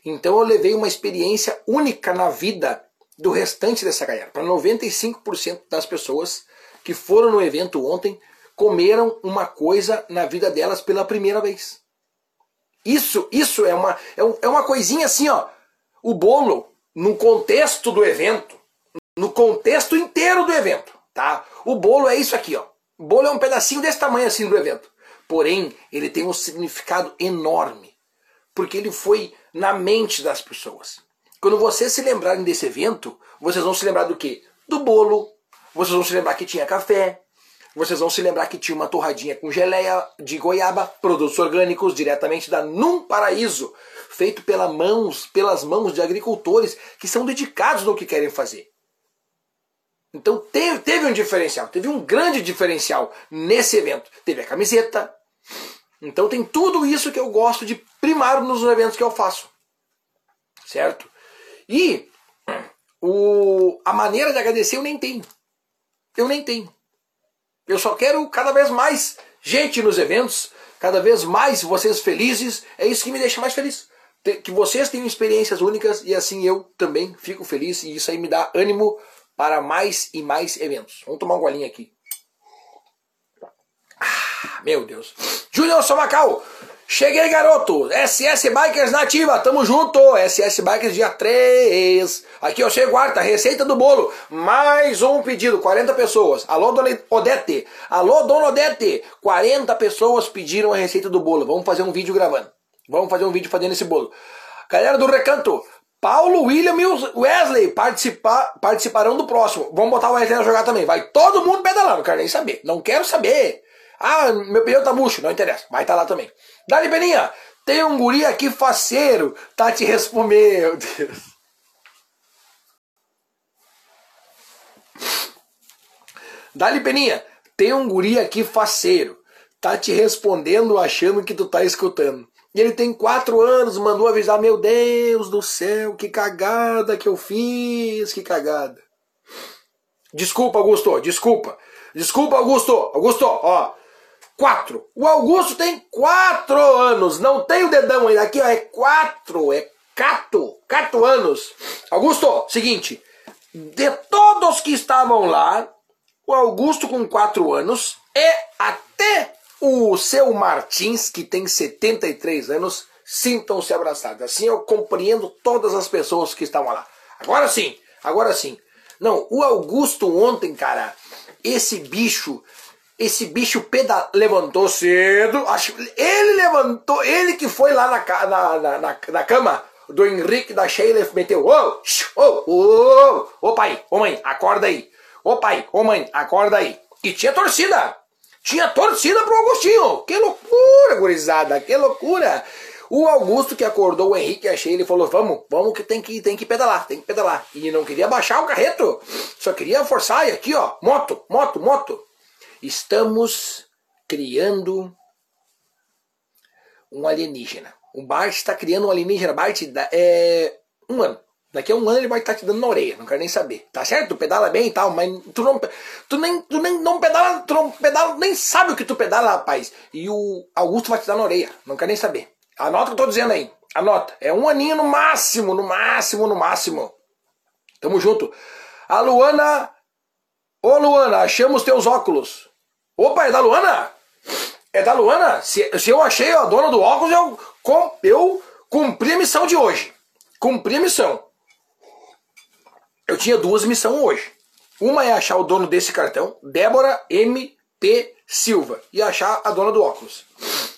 Então eu levei uma experiência única na vida do restante dessa galera. Para 95% das pessoas que foram no evento ontem comeram uma coisa na vida delas pela primeira vez. Isso, isso é uma, é, é uma coisinha assim, ó. O bolo, no contexto do evento, no contexto inteiro do evento, tá? O bolo é isso aqui, ó. O bolo é um pedacinho desse tamanho assim do evento. Porém, ele tem um significado enorme, porque ele foi na mente das pessoas. Quando vocês se lembrarem desse evento, vocês vão se lembrar do quê? Do bolo, vocês vão se lembrar que tinha café, vocês vão se lembrar que tinha uma torradinha com geleia de goiaba, produtos orgânicos diretamente da Num Paraíso, feito pela mãos, pelas mãos de agricultores que são dedicados no que querem fazer. Então teve, teve um diferencial, teve um grande diferencial nesse evento. Teve a camiseta. Então tem tudo isso que eu gosto de primar nos eventos que eu faço. Certo? E o, a maneira de agradecer eu nem tenho. Eu nem tenho. Eu só quero cada vez mais gente nos eventos, cada vez mais vocês felizes. É isso que me deixa mais feliz. Que vocês tenham experiências únicas e assim eu também fico feliz e isso aí me dá ânimo para mais e mais eventos. Vamos tomar um golinho aqui. Ah, meu Deus. Júnior Somacal, cheguei garoto. SS Bikers nativa, tamo junto. SS Bikers dia 3. Aqui eu chego quarta, receita do bolo. Mais um pedido, 40 pessoas. Alô, dona Odete. Alô, dona Odete. 40 pessoas pediram a receita do bolo. Vamos fazer um vídeo gravando. Vamos fazer um vídeo fazendo esse bolo. Galera do Recanto, Paulo, William e Wesley participar, participarão do próximo. Vamos botar o Wesley a jogar também. Vai todo mundo pedalando, não quero nem saber. Não quero saber. Ah, meu pneu tá murcho, não interessa. Vai estar tá lá também. Dali Beninha, tem um guri aqui faceiro, tá te respondendo. Meu Deus. Dali Beninha, tem um guri aqui faceiro, tá te respondendo achando que tu tá escutando. E ele tem quatro anos, mandou avisar, meu Deus do céu, que cagada que eu fiz, que cagada. Desculpa, Augusto, desculpa. Desculpa, Augusto. Augusto, ó. Quatro. O Augusto tem quatro anos. Não tem o dedão ainda. Aqui, ó, é quatro. É cato. Cato anos. Augusto, seguinte. De todos que estavam lá, o Augusto com quatro anos é até o seu Martins, que tem 73 anos, sintam-se abraçados. Assim eu compreendo todas as pessoas que estavam lá. Agora sim, agora sim. Não, o Augusto ontem, cara, esse bicho, esse bicho peda levantou cedo. Acho, ele levantou, ele que foi lá na, na, na, na cama do Henrique da Sheila meteu. Ô, ô, ô, ô pai, ô mãe, acorda aí. Ô pai, ô mãe, acorda aí. E tinha torcida. Tinha torcida pro Augustinho. Que loucura, gurizada, que loucura. O Augusto que acordou o Henrique achei, ele falou: "Vamos, vamos que tem que tem que pedalar, tem que pedalar". E não queria baixar o carreto, só queria forçar e aqui, ó, moto, moto, moto. Estamos criando um alienígena. O Bart está criando um alienígena. Bart é um ano. Daqui a um ano ele vai estar te dando na orelha, não quero nem saber. Tá certo? Tu pedala bem e tal, mas tu não, tu nem, tu nem não pedala, tu não pedala, nem sabe o que tu pedala, rapaz. E o Augusto vai te dar na orelha, não quero nem saber. Anota o que eu tô dizendo aí. Anota. É um aninho no máximo, no máximo, no máximo. Tamo junto. A Luana. Ô Luana, achamos teus óculos. Opa, é da Luana? É da Luana? Se, se eu achei a dona do óculos, eu, eu cumpri a missão de hoje. Cumpri a missão. Eu tinha duas missões hoje. Uma é achar o dono desse cartão, Débora M.P. Silva, e achar a dona do óculos.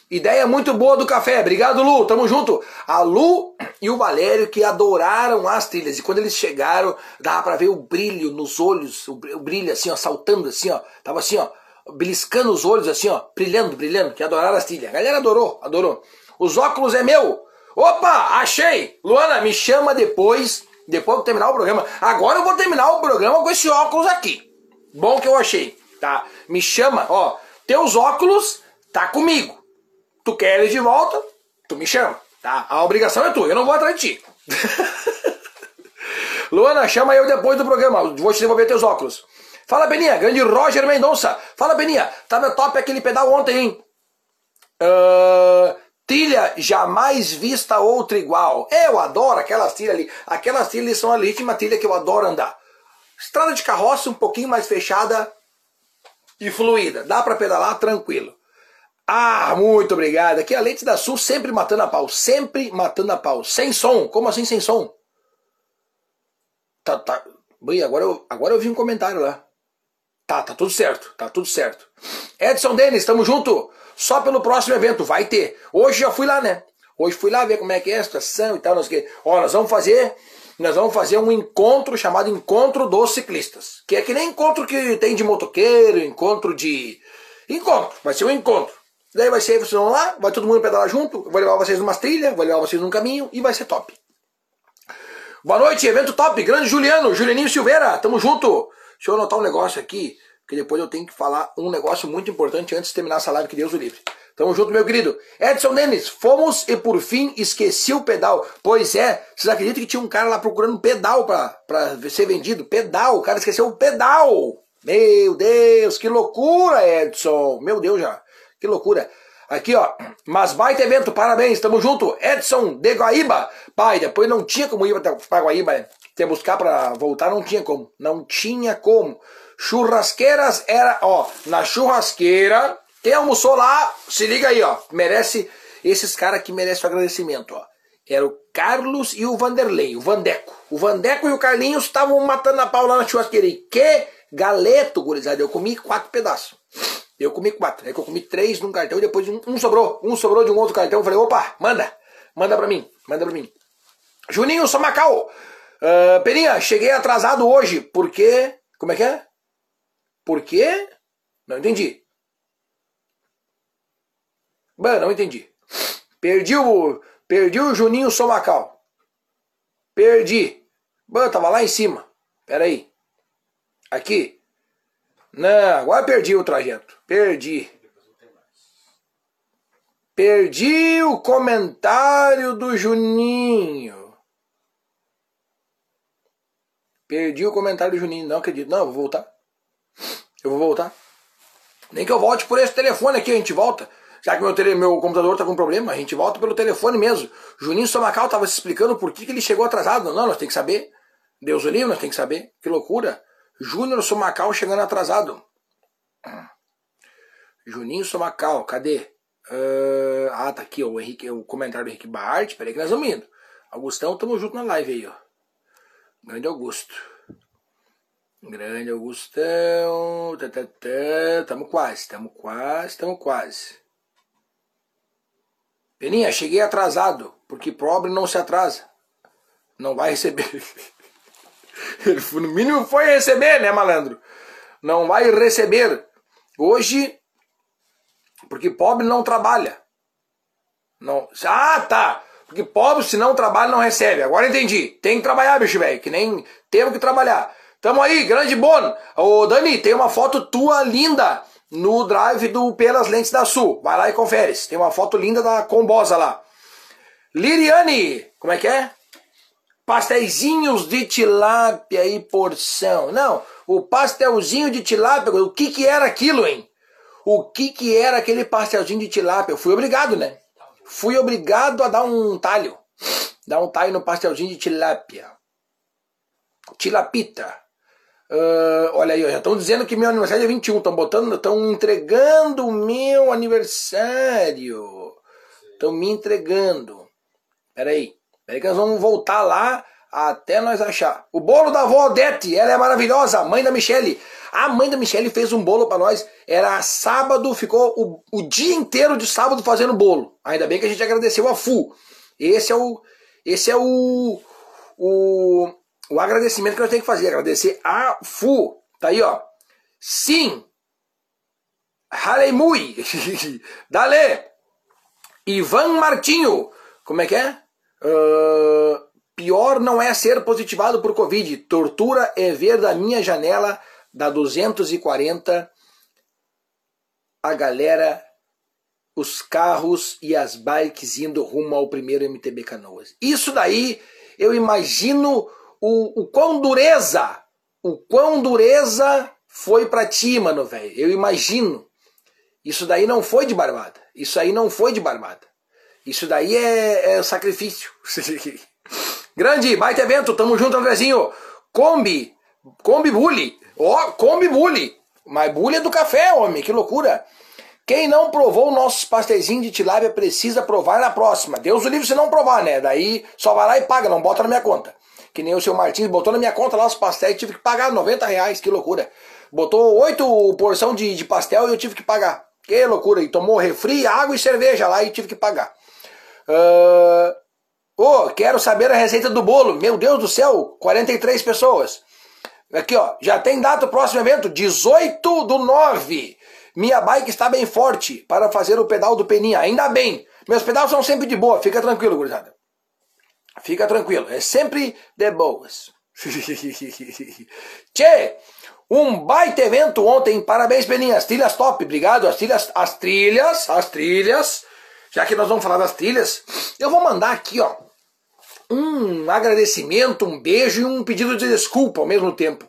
Ideia muito boa do café. Obrigado, Lu. Tamo junto. A Lu e o Valério que adoraram as trilhas. E quando eles chegaram, dava para ver o brilho nos olhos, o brilho assim, ó, saltando assim, ó. Tava assim, ó, beliscando os olhos assim, ó, brilhando, brilhando, que adoraram as trilhas. A galera adorou, adorou. Os óculos é meu. Opa, achei. Luana, me chama depois depois de terminar o programa. Agora eu vou terminar o programa com esse óculos aqui. Bom que eu achei, tá? Me chama, ó. Teus óculos tá comigo. Tu quer eles de volta, tu me chama, tá? A obrigação é tua, eu não vou atrás de ti. Luana, chama eu depois do programa. Vou te devolver teus óculos. Fala, Beninha. Grande Roger Mendonça. Fala, Beninha. Tava top aquele pedal ontem, hein? Uh, Trilha jamais vista outra igual. Eu adoro aquelas trilhas ali. Aquelas trilhas são a legítima trilha que eu adoro andar. Estrada de carroça um pouquinho mais fechada e fluida. Dá para pedalar tranquilo. Ah, muito obrigado. Aqui é a Leite da Sul sempre matando a pau. Sempre matando a pau. Sem som. Como assim sem som? Tá, tá. Bem, agora eu, agora eu vi um comentário lá. Tá, tá tudo certo. Tá tudo certo. Edson Denis, tamo junto só pelo próximo evento, vai ter. Hoje já fui lá, né? Hoje fui lá ver como é que é a situação e tal, nós que. Ó, nós vamos fazer, nós vamos fazer um encontro chamado Encontro dos Ciclistas, que é que nem encontro que tem de motoqueiro, encontro de encontro, vai ser um encontro. Daí vai ser, vocês vão lá, vai todo mundo pedalar junto, vou levar vocês numa trilha, vou levar vocês num caminho e vai ser top. Boa noite, evento top, grande Juliano, Julianinho Silveira, tamo junto. Deixa eu anotar um negócio aqui, que depois eu tenho que falar um negócio muito importante antes de terminar essa live, que Deus o livre. Tamo junto, meu querido. Edson Denis, fomos e por fim esqueci o pedal. Pois é, vocês acreditam que tinha um cara lá procurando pedal pra ser vendido? Pedal, o cara esqueceu o pedal. Meu Deus, que loucura, Edson. Meu Deus já, que loucura. Aqui, ó, mas baita evento, parabéns, tamo junto. Edson de Guaíba. Pai, depois não tinha como ir pra Guaíba, né? Ter buscar pra voltar, não tinha como. Não tinha como. Churrasqueiras era, ó, na churrasqueira quem almoçou lá, se liga aí, ó. Merece. Esses caras aqui merecem o agradecimento, ó. Era o Carlos e o Vanderlei, o Vandeco. O Vandeco e o Carlinhos estavam matando a pau lá na churrasqueira. E que galeto, gurizada. Eu comi quatro pedaços. Eu comi quatro. É que eu comi três num cartão e depois um, um, sobrou. Um sobrou de um outro cartão. Eu falei, opa, manda. Manda pra mim. Manda pra mim. Juninho Somacau. Uh, Peninha, cheguei atrasado hoje. Por quê? Como é que é? Por quê? Não entendi. Mano, não entendi. Perdi o, perdi o Juninho Somacal. Perdi. Mano, tava lá em cima. Pera aí. Aqui. Não, agora perdi o trajeto. Perdi. Perdi o comentário do Juninho. Perdi o comentário do Juninho. Não acredito. Não, eu vou voltar. Eu vou voltar. Nem que eu volte por esse telefone aqui, a gente volta. Já que meu, tele, meu computador está com problema, a gente volta pelo telefone mesmo. Juninho Somacal estava se explicando por que, que ele chegou atrasado. Não, nós tem que saber. Deus o livre, nós tem que saber. Que loucura. Júnior Somacal chegando atrasado. Juninho Somacal, cadê? Uh, ah, tá aqui ó, o, Henrique, o comentário do Henrique Bart. Peraí que nós vamos indo. Augustão, tamo junto na live aí, ó. Grande Augusto. Grande Augustão. Tamo quase, tamo quase, tamo quase. Peninha, cheguei atrasado, porque pobre não se atrasa. Não vai receber. Ele no mínimo foi receber, né, malandro? Não vai receber. Hoje, porque pobre não trabalha. Não. Ah, tá. Porque pobre, se não trabalha, não recebe. Agora entendi. Tem que trabalhar, bicho velho. Que nem temos que trabalhar. Tamo aí, grande bono. Ô, Dani, tem uma foto tua linda no drive do Pelas Lentes da Sul. Vai lá e confere. Tem uma foto linda da Combosa lá. Liriane, como é que é? Pastéisinhos de tilápia e porção. Não, o pastelzinho de tilápia, o que que era aquilo, hein? O que que era aquele pastelzinho de tilápia? Eu fui obrigado, né? Fui obrigado a dar um talho. Dar um talho no pastelzinho de tilápia. Tilapita. Uh, olha aí, já estão dizendo que meu aniversário é 21, estão botando, estão entregando o meu aniversário. Estão me entregando. Peraí, peraí que nós vamos voltar lá até nós achar. O bolo da avó Odete, ela é maravilhosa, mãe da Michele. A mãe da Michele fez um bolo para nós. Era sábado, ficou o, o dia inteiro de sábado fazendo bolo. Ainda bem que a gente agradeceu a Fu. Esse é o, esse é o, o o agradecimento que nós temos que fazer. Agradecer a FU. Tá aí, ó. Sim. Halemui. Dale. Ivan Martinho. Como é que é? Uh, pior não é ser positivado por Covid. Tortura é ver da minha janela da 240 a galera, os carros e as bikes indo rumo ao primeiro MTB Canoas. Isso daí eu imagino o, o quão dureza, o quão dureza foi para ti, mano, velho. Eu imagino. Isso daí não foi de barbada. Isso aí não foi de barbada. Isso daí é, é sacrifício. Grande, baita evento, tamo junto, Andrezinho. Kombi, Kombi Bully. Ó, oh, Kombi Bully. Mas Bully é do café, homem, que loucura. Quem não provou nossos pastéisinhos de tilápia precisa provar na próxima. Deus o livre se não provar, né? Daí só vai lá e paga, não bota na minha conta. Que nem o seu Martins botou na minha conta lá os pastéis, tive que pagar 90 reais, que loucura. Botou oito porção de, de pastel e eu tive que pagar. Que loucura. E tomou refri, água e cerveja lá e tive que pagar. Uh... Oh, quero saber a receita do bolo. Meu Deus do céu, 43 pessoas. Aqui, ó, já tem data o próximo evento, 18 do 9. Minha bike está bem forte para fazer o pedal do Peninha. Ainda bem. Meus pedais são sempre de boa, fica tranquilo, gurizada. Fica tranquilo, é sempre de boas. Tchê, um baita evento ontem. Parabéns, Peninha. As trilhas top. Obrigado. As trilhas, as trilhas, as trilhas. Já que nós vamos falar das trilhas, eu vou mandar aqui, ó, um agradecimento, um beijo e um pedido de desculpa ao mesmo tempo.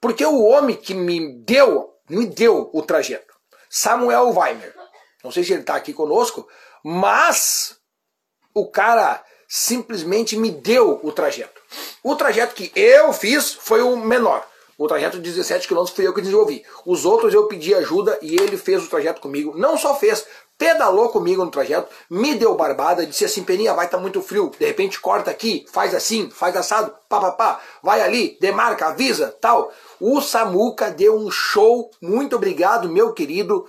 Porque o homem que me deu, me deu o trajeto, Samuel Weimer, não sei se ele está aqui conosco, mas o cara simplesmente me deu o trajeto. O trajeto que eu fiz foi o menor. O trajeto de 17 km fui eu que desenvolvi. Os outros eu pedi ajuda e ele fez o trajeto comigo. Não só fez, pedalou comigo no trajeto, me deu barbada, disse assim, Peninha, vai estar tá muito frio, de repente corta aqui, faz assim, faz assado, pá, pá, pá, vai ali, demarca, avisa, tal. O Samuca deu um show, muito obrigado, meu querido,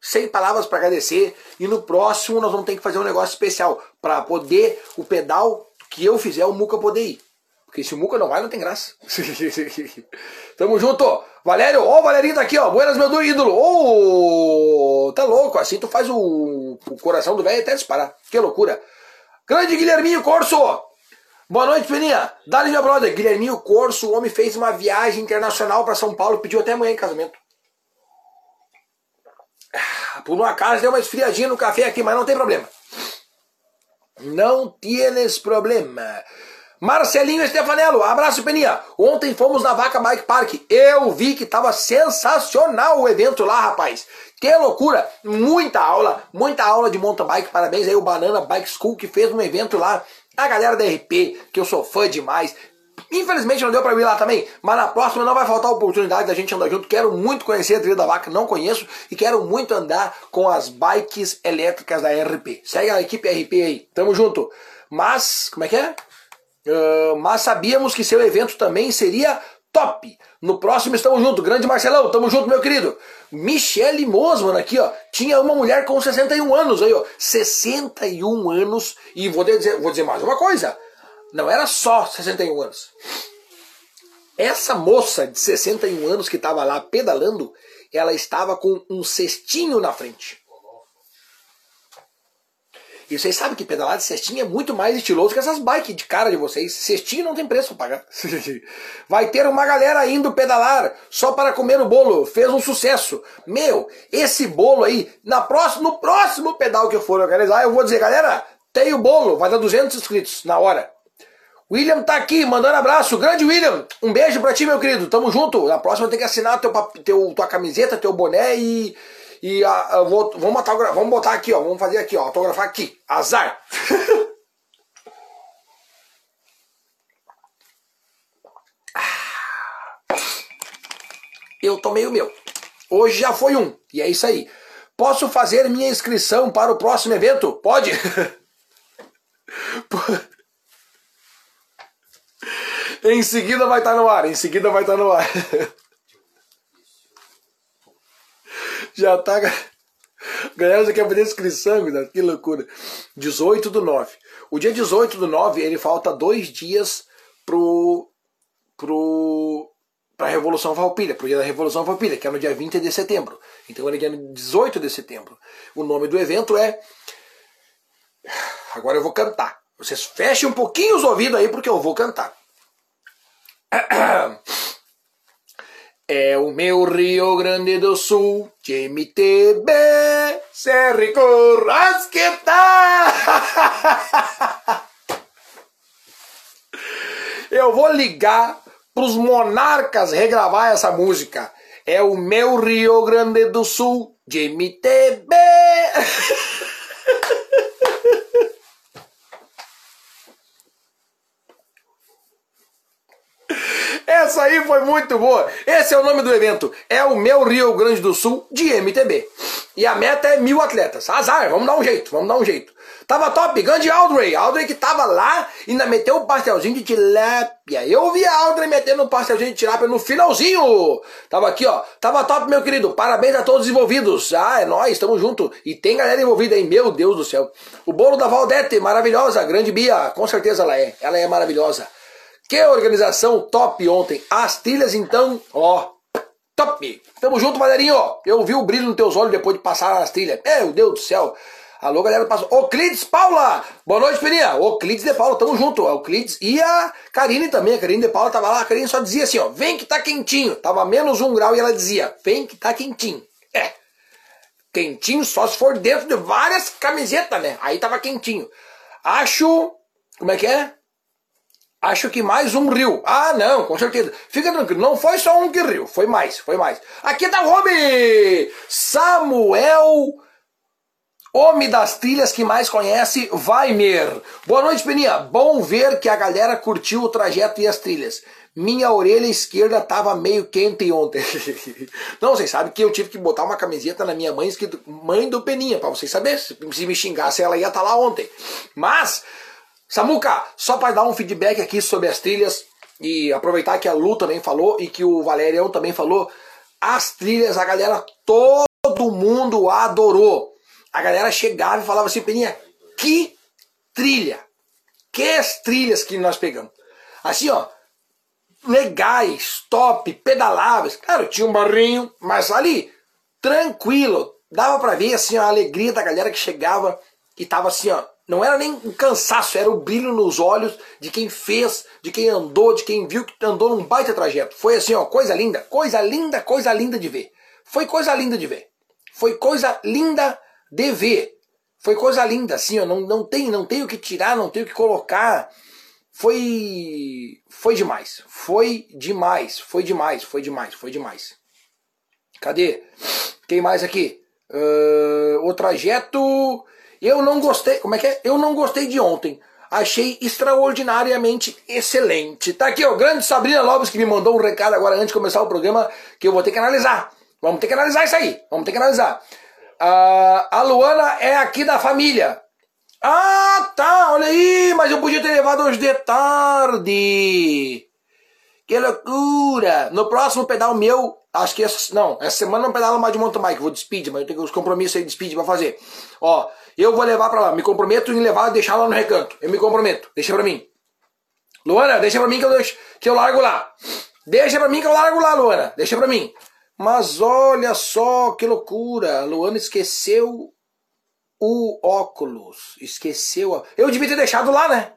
sem palavras para agradecer, e no próximo nós vamos ter que fazer um negócio especial, para poder, o pedal que eu fizer, o Muca poder ir. Porque se o Muca não vai, não tem graça. Tamo junto. Valério, ó, o Valerinho tá aqui, ó. Buenas, meu ídolo. Ô, oh, tá louco. Assim tu faz o, o coração do velho até disparar. Que loucura. Grande Guilherminho Corso. Boa noite, Peninha. Dali, meu brother. Guilherminho Corso, o homem fez uma viagem internacional para São Paulo. Pediu até amanhã em casamento. Ah, por uma casa deu uma esfriadinha no café aqui, mas não tem problema. Não tienes problema. Marcelinho Stefanello, abraço Peninha. Ontem fomos na Vaca Bike Park. Eu vi que estava sensacional o evento lá, rapaz. Que loucura! Muita aula, muita aula de mountain bike. Parabéns aí o Banana Bike School que fez um evento lá. A galera da RP, que eu sou fã demais. Infelizmente não deu para ir lá também, mas na próxima não vai faltar oportunidade da gente andar junto. Quero muito conhecer a trilha da vaca, não conheço, e quero muito andar com as bikes elétricas da RP. Segue a equipe RP aí, tamo junto. Mas, como é que é? Mas sabíamos que seu evento também seria top. No próximo estamos juntos. Grande Marcelão, tamo junto, meu querido. Michele Mosman aqui, ó. Tinha uma mulher com 61 anos aí, ó. 61 anos. E vou dizer, vou dizer mais uma coisa. Não era só 61 anos. Essa moça de 61 anos que estava lá pedalando, ela estava com um cestinho na frente. E vocês sabem que pedalar de cestinha é muito mais estiloso que essas bikes de cara de vocês. Cestinho não tem preço para pagar. Vai ter uma galera indo pedalar só para comer o bolo. Fez um sucesso. Meu, esse bolo aí, na próxima, no próximo pedal que eu for organizar, eu vou dizer, galera, tem o bolo, vai dar 200 inscritos na hora. William tá aqui, mandando abraço. Grande William, um beijo pra ti, meu querido. Tamo junto. Na próxima tem que assinar teu, teu, tua camiseta, teu boné e e a, vou, vamos, vamos botar aqui, ó. Vamos fazer aqui, ó. Autografar aqui. Azar. Eu tomei o meu. Hoje já foi um. E é isso aí. Posso fazer minha inscrição para o próximo evento? Pode? em seguida vai estar no ar. Em seguida vai estar no ar. Já tá. Galera, já quer fazer inscrição, que loucura. 18 do 9. O dia 18 do 9, ele falta dois dias pro. pro. pra Revolução Valpilha, pro dia da Revolução Valpilha, que é no dia 20 de setembro. Então ele é dia 18 de setembro. O nome do evento é. Agora eu vou cantar. Vocês fechem um pouquinho os ouvidos aí, porque eu vou cantar. É o meu Rio Grande do Sul, de MTB, Serrico Rasqueta. Eu vou ligar pros monarcas regravar essa música. É o meu Rio Grande do Sul, de MTB. Essa aí foi muito boa. Esse é o nome do evento. É o Meu Rio Grande do Sul de MTB. E a meta é mil atletas. Azar, vamos dar um jeito, vamos dar um jeito. Tava top, grande Aldrey. Aldrey que tava lá e ainda meteu um pastelzinho de tilápia. Eu vi a Aldrey metendo um pastelzinho de tilápia no finalzinho. Tava aqui, ó. Tava top, meu querido. Parabéns a todos os envolvidos. Ah, é nóis, tamo junto. E tem galera envolvida aí, meu Deus do céu. O bolo da Valdete, maravilhosa. Grande Bia, com certeza ela é. Ela é maravilhosa. Que organização top ontem. As trilhas, então, ó, top. Tamo junto, Valerinho. Eu vi o brilho nos teus olhos depois de passar as trilhas. Meu Deus do céu. Alô, galera do Passo. Paula! Boa noite, Peninha. Oclides de Paula, tamo junto. Oclides e a Karine também. A Karine de Paula tava lá. A Karine só dizia assim, ó, vem que tá quentinho. Tava menos um grau e ela dizia, vem que tá quentinho. É. Quentinho só se for dentro de várias camisetas, né? Aí tava quentinho. Acho. Como é que é? Acho que mais um rio. Ah, não, com certeza. Fica tranquilo, não foi só um que riu, foi mais, foi mais. Aqui tá o homem! Samuel, homem das trilhas que mais conhece, Weimer. Boa noite, Peninha. Bom ver que a galera curtiu o trajeto e as trilhas. Minha orelha esquerda tava meio quente ontem. não, vocês sabem que eu tive que botar uma camiseta na minha mãe escrito Mãe do Peninha, para vocês saberem. Se me xingasse, ela ia estar tá lá ontem. Mas Samuca, só para dar um feedback aqui sobre as trilhas e aproveitar que a Lu também falou e que o Valerião também falou, as trilhas a galera todo mundo adorou. A galera chegava e falava assim, Peninha, que trilha, que trilhas que nós pegamos. Assim, ó, legais, top, pedaláveis. Claro, tinha um barrinho, mas ali, tranquilo. Dava para ver assim a alegria da galera que chegava e tava assim, ó, não era nem um cansaço, era o brilho nos olhos de quem fez, de quem andou, de quem viu que andou num baita trajeto. Foi assim, ó, coisa linda, coisa linda, coisa linda de ver. Foi coisa linda de ver. Foi coisa linda de ver. Foi coisa linda, assim, ó, não, não tem, não tem o que tirar, não tem o que colocar. Foi foi demais. Foi demais, foi demais, foi demais, foi demais. Cadê? Quem mais aqui? Uh, o trajeto eu não gostei, como é que é? Eu não gostei de ontem. Achei extraordinariamente excelente. Tá aqui, ó, grande Sabrina Lopes que me mandou um recado agora antes de começar o programa que eu vou ter que analisar. Vamos ter que analisar isso aí. Vamos ter que analisar. Uh, a Luana é aqui da família. Ah, tá, olha aí, mas eu podia ter levado hoje de tarde. Que loucura! No próximo pedal meu, acho que essa, não, essa semana não pedalo mais de mountain bike, vou de speed, mas eu tenho os compromissos aí de speed pra fazer. Ó, eu vou levar para lá. Me comprometo em levar, deixar lá no recanto. Eu me comprometo. Deixa para mim. Luana, deixa para mim que eu deixo, que eu largo lá. Deixa para mim que eu largo lá, Luana. Deixa para mim. Mas olha só que loucura. Luana esqueceu o óculos. Esqueceu. Eu devia ter deixado lá, né?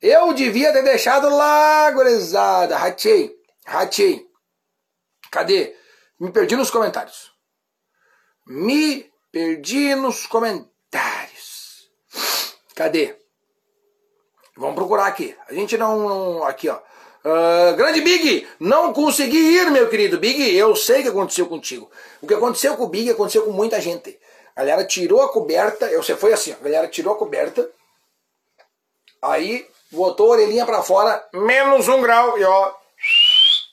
Eu devia ter deixado lá, gurizada. Ratei. Ratei. Cadê? Me perdi nos comentários. Me Perdi nos comentários. Cadê? Vamos procurar aqui. A gente não. aqui, ó. Uh, grande Big, não consegui ir, meu querido Big. Eu sei o que aconteceu contigo. O que aconteceu com o Big aconteceu com muita gente. A galera tirou a coberta. Eu, você foi assim, ó, a galera tirou a coberta. Aí botou a orelhinha para fora, menos um grau, e ó,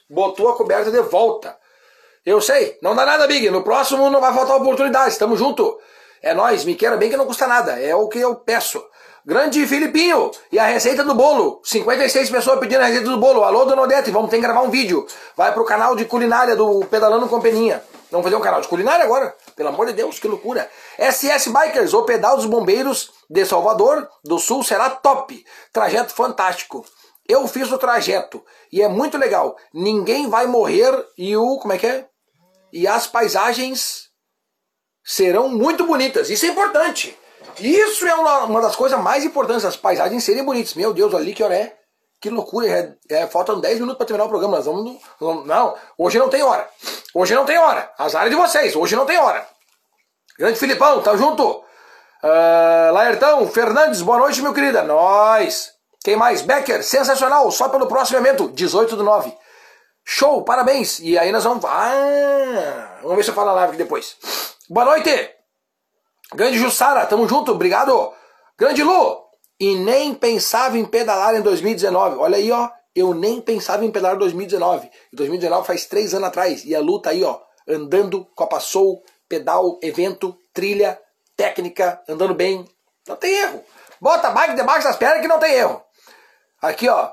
botou a coberta de volta. Eu sei, não dá nada, Big. No próximo não vai faltar oportunidades. Tamo junto. É nós, me queira bem que não custa nada. É o que eu peço. Grande Filipinho e a receita do bolo. 56 pessoas pedindo a receita do bolo. Alô, Dona Odete, vamos ter que gravar um vídeo. Vai pro canal de culinária do Pedalando com Peninha. Vamos fazer um canal de culinária agora? Pelo amor de Deus, que loucura. SS Bikers, o pedal dos bombeiros de Salvador do Sul será top. Trajeto fantástico. Eu fiz o trajeto e é muito legal. Ninguém vai morrer e o. Como é que é? E as paisagens serão muito bonitas. Isso é importante. Isso é uma, uma das coisas mais importantes, as paisagens serem bonitas. Meu Deus, ali que hora é? Que loucura, é, é, faltam 10 minutos para terminar o programa. Nós vamos, vamos, Não, hoje não tem hora. Hoje não tem hora. Azar de vocês, hoje não tem hora. Grande Filipão, tá junto? Uh, Laertão, Fernandes, boa noite, meu querida. Nós. Quem mais? Becker, sensacional. Só pelo próximo evento, 18 do 9. Show, parabéns! E aí nós vamos. Ah, vamos ver se eu falo na live aqui depois. Boa noite! Grande Jussara, tamo junto, obrigado! Grande Lu! E nem pensava em pedalar em 2019. Olha aí, ó. Eu nem pensava em pedalar em 2019. Em 2019 faz três anos atrás. E a Lu tá aí, ó. Andando, Copa Soul, pedal, evento, trilha, técnica, andando bem. Não tem erro. Bota a bike debaixo das pernas que não tem erro. Aqui, ó.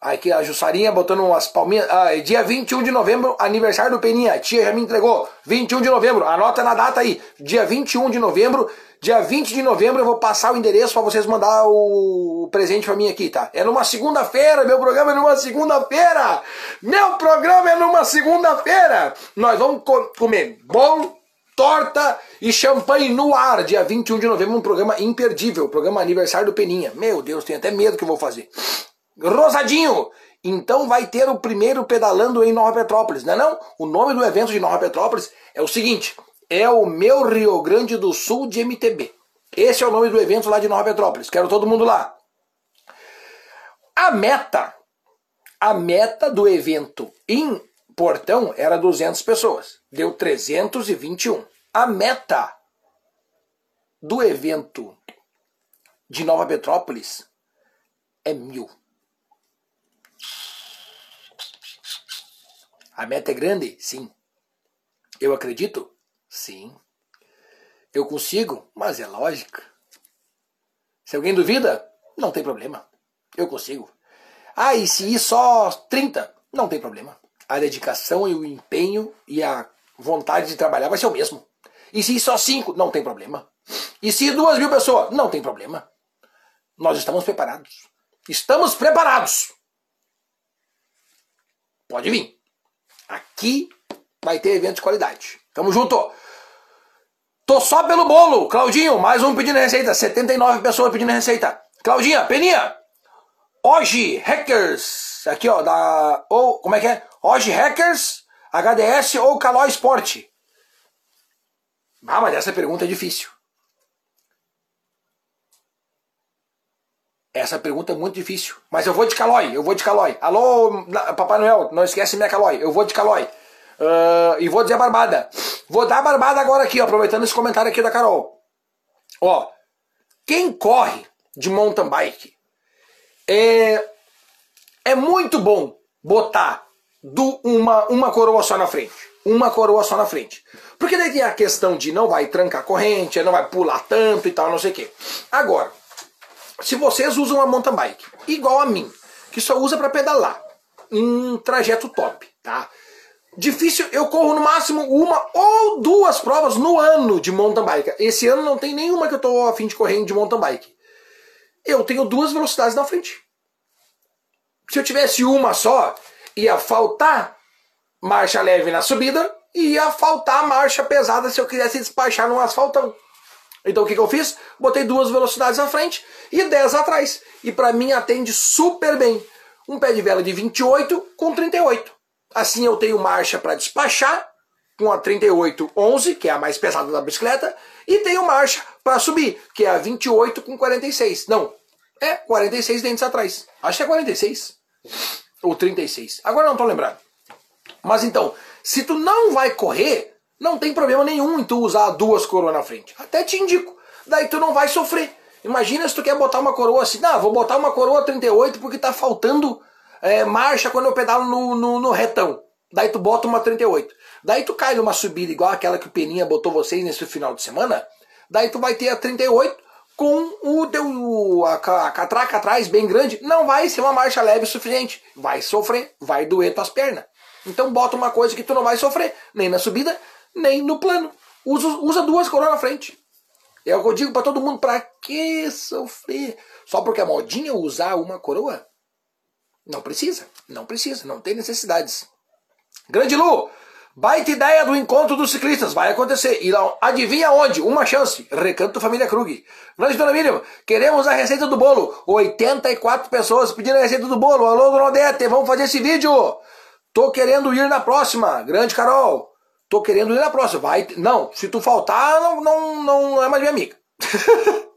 Aqui a Jussarinha botando umas palminhas. Ah, dia 21 de novembro, aniversário do Peninha. Tia já me entregou. 21 de novembro. Anota na data aí. Dia 21 de novembro. Dia 20 de novembro eu vou passar o endereço para vocês mandar o presente para mim aqui, tá? É numa segunda-feira, meu programa é numa segunda-feira. Meu programa é numa segunda-feira. Nós vamos co comer bolo, torta e champanhe no ar, dia 21 de novembro, um programa imperdível, programa aniversário do Peninha. Meu Deus, tenho até medo que eu vou fazer. Rosadinho, então vai ter o primeiro pedalando em Nova Petrópolis, não é não? O nome do evento de Nova Petrópolis é o seguinte, é o meu Rio Grande do Sul de MTB. Esse é o nome do evento lá de Nova Petrópolis. Quero todo mundo lá. A meta, a meta do evento em Portão era 200 pessoas. Deu 321. A meta do evento de Nova Petrópolis é mil. A meta é grande? Sim. Eu acredito? Sim. Eu consigo? Mas é lógico. Se alguém duvida, não tem problema. Eu consigo. Ah, e se ir só 30? Não tem problema. A dedicação e o empenho e a vontade de trabalhar vai ser o mesmo. E se ir só 5? Não tem problema. E se ir duas mil pessoas? Não tem problema. Nós estamos preparados. Estamos preparados. Pode vir. Aqui vai ter evento de qualidade. Tamo junto. Tô só pelo bolo. Claudinho, mais um pedindo receita. 79 pessoas pedindo receita. Claudinha, Peninha. Hoje Hackers. Aqui, ó, da. Ou, como é que é? Hoje Hackers, HDS ou Calói Sport? Ah, mas essa pergunta é difícil. Essa pergunta é muito difícil. Mas eu vou de Calói, eu vou de Calói. Alô, Papai Noel, não esquece minha Calói. Eu vou de Calói. Uh, e vou dizer barbada. Vou dar barbada agora aqui, ó, aproveitando esse comentário aqui da Carol. Ó, quem corre de mountain bike é, é muito bom botar do, uma, uma coroa só na frente. Uma coroa só na frente. Porque daí tem a questão de não vai trancar corrente, não vai pular tanto e tal, não sei o quê. Agora, se vocês usam uma mountain bike igual a mim, que só usa para pedalar, um trajeto top, tá? Difícil, eu corro no máximo uma ou duas provas no ano de mountain bike. Esse ano não tem nenhuma que eu tô a fim de correr de mountain bike. Eu tenho duas velocidades na frente. Se eu tivesse uma só, ia faltar marcha leve na subida e ia faltar marcha pesada se eu quisesse despachar no asfaltão. Então o que, que eu fiz? Botei duas velocidades na frente e 10 atrás. E para mim atende super bem. Um pé de vela de 28 com 38. Assim eu tenho marcha para despachar com a 3811, que é a mais pesada da bicicleta, e tenho marcha para subir, que é a 28 com 46. Não, é 46 dentes atrás. Acho que é 46 ou 36. Agora não estou lembrando. Mas então, se tu não vai correr, não tem problema nenhum em tu usar duas coroas na frente. Até te indico. Daí tu não vai sofrer. Imagina se tu quer botar uma coroa assim, não, vou botar uma coroa 38 porque tá faltando é, marcha quando eu pedalo no, no, no, retão. Daí tu bota uma 38. Daí tu cai numa subida igual aquela que o Peninha botou vocês nesse final de semana. Daí tu vai ter a 38 com o teu, a, a catraca atrás bem grande. Não vai ser uma marcha leve o suficiente. Vai sofrer, vai doer tuas pernas. Então bota uma coisa que tu não vai sofrer, nem na subida, nem no plano. Usa, usa duas coroas na frente. É o que eu digo para todo mundo, para que sofrer? Só porque é modinha usar uma coroa? Não precisa, não precisa, não tem necessidades. Grande Lu, baita ideia do encontro dos ciclistas, vai acontecer. E adivinha onde? Uma chance, Recanto Família Krug. Grande Dona Miriam, queremos a receita do bolo. 84 pessoas pedindo a receita do bolo. Alô, Dona Odete, vamos fazer esse vídeo. Tô querendo ir na próxima. Grande Carol, tô querendo ir na próxima. Vai, não, se tu faltar, não, não, não é mais minha amiga.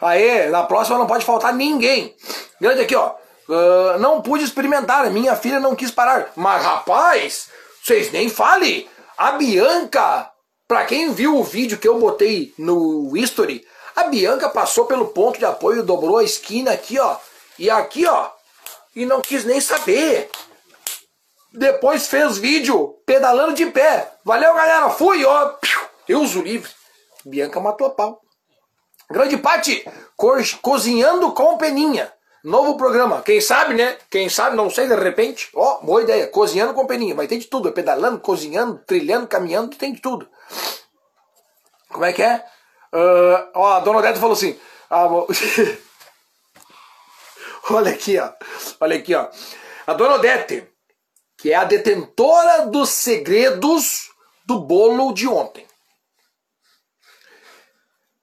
Aí, na próxima não pode faltar ninguém. Grande aqui, ó. Uh, não pude experimentar, minha filha não quis parar. Mas rapaz, vocês nem falem. A Bianca, para quem viu o vídeo que eu botei no history, a Bianca passou pelo ponto de apoio, dobrou a esquina aqui, ó. E aqui, ó. E não quis nem saber. Depois fez vídeo pedalando de pé. Valeu, galera. Fui, ó. Eu uso livre. Bianca matou a pau. Grande Pati, co cozinhando com peninha. Novo programa. Quem sabe, né? Quem sabe, não sei, de repente. Ó, oh, boa ideia. Cozinhando com peninha. Vai ter de tudo. É pedalando, cozinhando, trilhando, caminhando, tem de tudo. Como é que é? Uh, ó, a dona Odete falou assim. Ah, Olha aqui, ó. Olha aqui, ó. A dona Odete, que é a detentora dos segredos do bolo de ontem.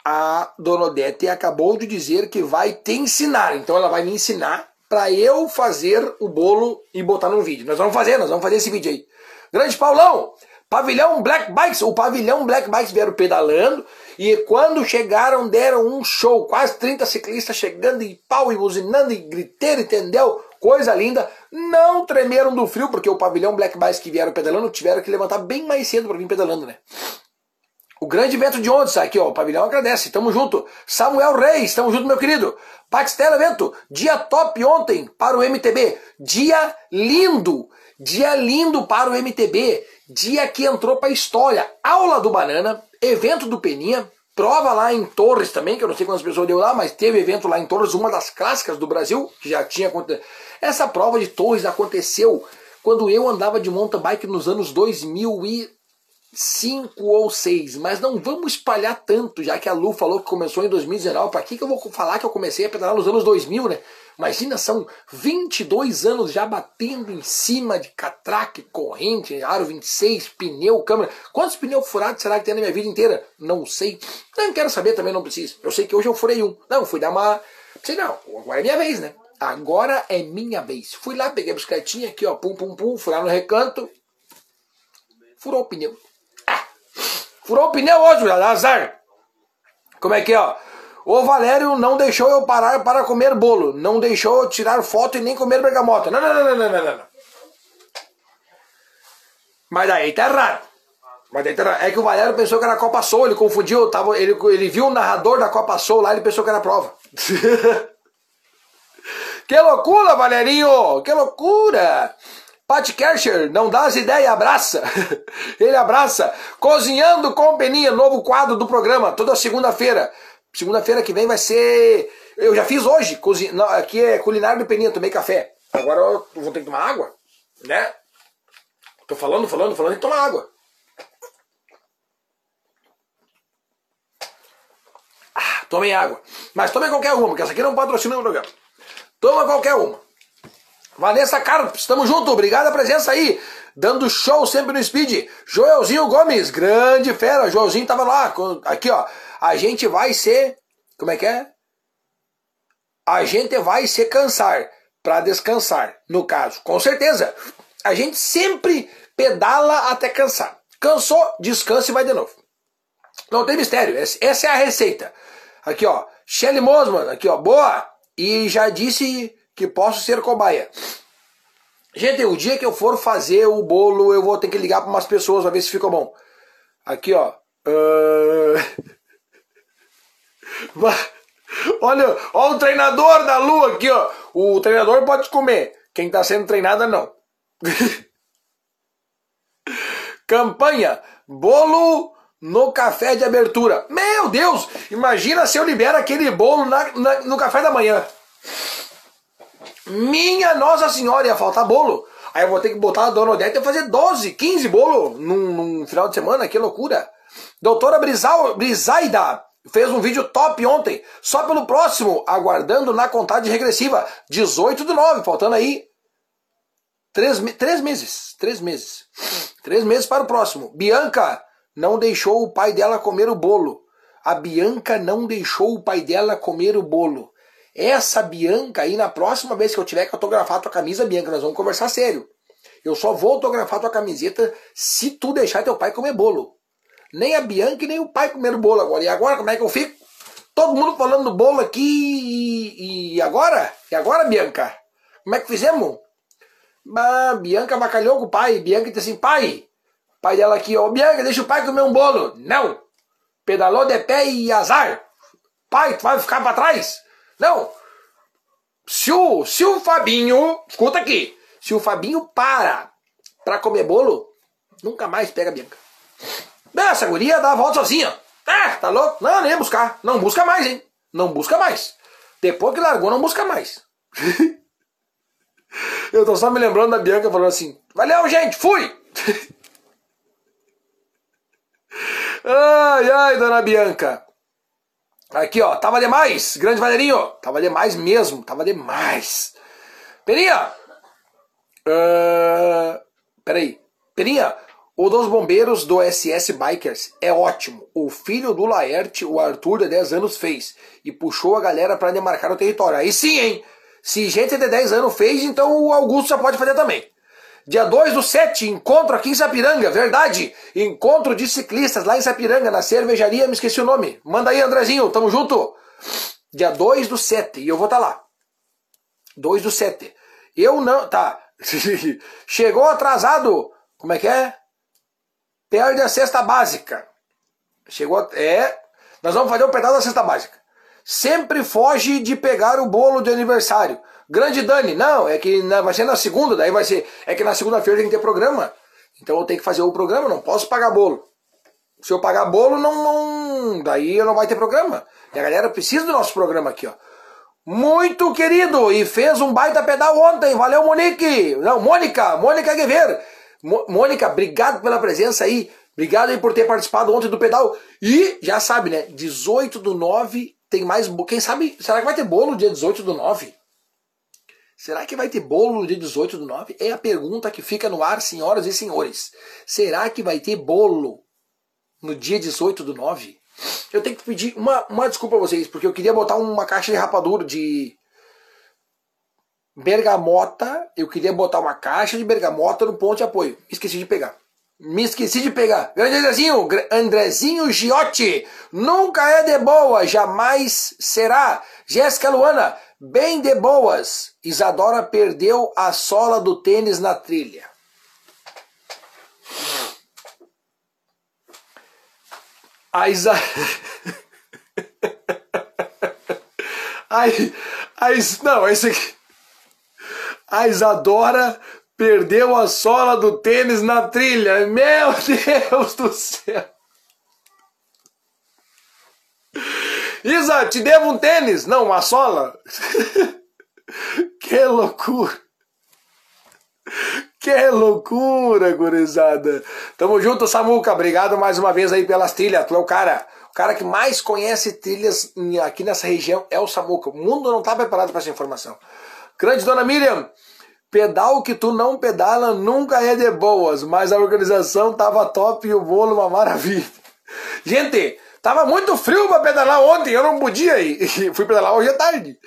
A Dona Odete acabou de dizer que vai te ensinar. Então ela vai me ensinar para eu fazer o bolo e botar no vídeo. Nós vamos fazer, nós vamos fazer esse vídeo aí. Grande Paulão, pavilhão Black Bikes, o pavilhão Black Bikes vieram pedalando e quando chegaram deram um show, quase 30 ciclistas chegando e pau e buzinando e griteiro, entendeu? Coisa linda. Não tremeram do frio porque o pavilhão Black Bikes que vieram pedalando tiveram que levantar bem mais cedo para vir pedalando, né? O grande evento de ontem, aqui ó, o pavilhão agradece, tamo junto. Samuel Reis, tamo junto meu querido. Patistela Evento, dia top ontem para o MTB. Dia lindo, dia lindo para o MTB. Dia que entrou para a história. Aula do Banana, evento do Peninha, prova lá em Torres também, que eu não sei quantas pessoas deu lá, mas teve evento lá em Torres, uma das clássicas do Brasil, que já tinha acontecido. Essa prova de Torres aconteceu quando eu andava de mountain bike nos anos 2000 e cinco ou seis, mas não vamos espalhar tanto, já que a Lu falou que começou em 2019. Para que, que eu vou falar que eu comecei a pedalar nos anos 2000, né? Imagina, são 22 anos já batendo em cima de catraque, corrente, aro 26, pneu, câmera. Quantos pneus furados será que tem na minha vida inteira? Não sei. Não quero saber também, não preciso. Eu sei que hoje eu furei um. Não, fui dar uma. Sei não, agora é minha vez, né? Agora é minha vez. Fui lá, peguei a bicicletinha aqui, ó, pum, pum, pum, furar no recanto. Furou o pneu. Furou o pneu hoje, azar. Como é que é, ó? O Valério não deixou eu parar para comer bolo. Não deixou eu tirar foto e nem comer bergamota. Não, não, não, não, não, não. Mas daí tá errado. Mas daí tá errado. É que o Valério pensou que era Copa Soul, ele confundiu, tava, ele, ele viu o narrador da Copa Soul lá, ele pensou que era prova. que loucura, Valerinho! Que loucura! Pat Kercher, não dá as ideias, abraça. Ele abraça. Cozinhando com Peninha, novo quadro do programa, toda segunda-feira. Segunda-feira que vem vai ser. Eu já fiz hoje. Cozinha... Aqui é culinário do Peninha, tomei café. Agora eu vou ter que tomar água, né? Tô falando, falando, falando e tomar água. Ah, tomei água. Mas tome qualquer uma, porque essa aqui não patrocina o programa. Toma qualquer uma. Vanessa Carlos, estamos juntos, obrigado a presença aí. Dando show sempre no Speed. Joelzinho Gomes, grande fera. Joelzinho tava lá. Aqui, ó. A gente vai ser. Como é que é? A gente vai se cansar para descansar, no caso. Com certeza. A gente sempre pedala até cansar. Cansou, descansa e vai de novo. Não tem mistério. Essa é a receita. Aqui, ó. Shelly Mosman, aqui, ó. Boa. E já disse que posso ser cobaia. Gente, o dia que eu for fazer o bolo, eu vou ter que ligar para umas pessoas para ver se ficou bom. Aqui, ó. Uh... olha, olha o treinador da lua aqui, ó. O treinador pode comer. Quem está sendo treinada, não. Campanha: bolo no café de abertura. Meu Deus! Imagina se eu libero aquele bolo na, na, no café da manhã. Minha Nossa Senhora, ia faltar bolo. Aí eu vou ter que botar a Dona Odete e fazer 12, 15 bolo num, num, final de semana, que loucura. Doutora Brizal, Brizaida fez um vídeo top ontem, só pelo próximo, aguardando na contagem regressiva. 18 do 9, faltando aí três, três meses. Três meses. Três meses para o próximo. Bianca não deixou o pai dela comer o bolo. A Bianca não deixou o pai dela comer o bolo. Essa Bianca aí, na próxima vez que eu tiver que autografar tua camisa, Bianca, nós vamos conversar sério. Eu só vou autografar tua camiseta se tu deixar teu pai comer bolo. Nem a Bianca nem o pai comer bolo agora. E agora, como é que eu fico? Todo mundo falando do bolo aqui e, e agora? E agora, Bianca? Como é que fizemos? Ah, Bianca bacalhou com o pai. Bianca disse assim, pai. Pai dela aqui, ó, Bianca, deixa o pai comer um bolo. Não. Pedalou de pé e azar. Pai, tu vai ficar para trás? Não. Se o, se o Fabinho, escuta aqui, se o Fabinho para para comer bolo, nunca mais pega a Bianca. Essa guria dá a volta sozinha. Ah, tá louco? Não, nem buscar. Não busca mais, hein? Não busca mais. Depois que largou, não busca mais. Eu tô só me lembrando da Bianca falando assim: Valeu, gente, fui! ai, ai, dona Bianca. Aqui, ó, tava demais, grande Valerinho. Tava demais mesmo, tava demais. Peninha! Uh, peraí. Peninha, O dos bombeiros do SS Bikers é ótimo. O filho do Laerte, o Arthur, de 10 anos, fez. E puxou a galera para demarcar o território. Aí sim, hein? Se gente de 10 anos fez, então o Augusto já pode fazer também. Dia 2 do 7, encontro aqui em Sapiranga, verdade. Encontro de ciclistas lá em Sapiranga, na cervejaria, me esqueci o nome. Manda aí, Andrezinho, tamo junto. Dia 2 do 7, e eu vou estar tá lá. 2 do 7. Eu não. Tá. Chegou atrasado. Como é que é? Perde a cesta básica. Chegou. É. Nós vamos fazer o um pedaço da cesta básica. Sempre foge de pegar o bolo de aniversário. Grande Dani, não, é que na, vai ser na segunda, daí vai ser. É que na segunda-feira tem que ter programa. Então eu tenho que fazer o programa, não posso pagar bolo. Se eu pagar bolo, não, não. Daí não vai ter programa. E a galera precisa do nosso programa aqui, ó. Muito querido, e fez um baita pedal ontem. Valeu, Monique! Não, Mônica, Mônica Guever. Mônica, obrigado pela presença aí. Obrigado aí por ter participado ontem do pedal. E já sabe, né? 18 do 9 tem mais. Quem sabe? Será que vai ter bolo dia 18 do 9? Será que vai ter bolo no dia 18 do 9? É a pergunta que fica no ar, senhoras e senhores. Será que vai ter bolo no dia 18 do 9? Eu tenho que pedir uma, uma desculpa a vocês, porque eu queria botar uma caixa de rapadura de bergamota. Eu queria botar uma caixa de bergamota no ponto de apoio. Esqueci de pegar. Me esqueci de pegar. Grande Andrezinho, Andrezinho Giotti. Nunca é de boa, jamais será. Jéssica Luana, bem de boas. Isadora perdeu a sola do tênis na trilha. A Isa... Ai. Não, esse aqui. A Isadora perdeu a sola do tênis na trilha. Meu Deus do céu. Isa, te devo um tênis. Não, uma sola. que loucura. Que loucura, gurizada. Tamo junto, Samuca. Obrigado mais uma vez aí pelas trilhas. Tu é o cara. O cara que mais conhece trilhas aqui nessa região é o Samuca. O mundo não tá preparado para essa informação. Grande dona Miriam. Pedal que tu não pedala nunca é de boas, mas a organização tava top e o bolo uma maravilha. Gente, tava muito frio para pedalar ontem, eu não podia ir. Fui pedalar hoje à tarde.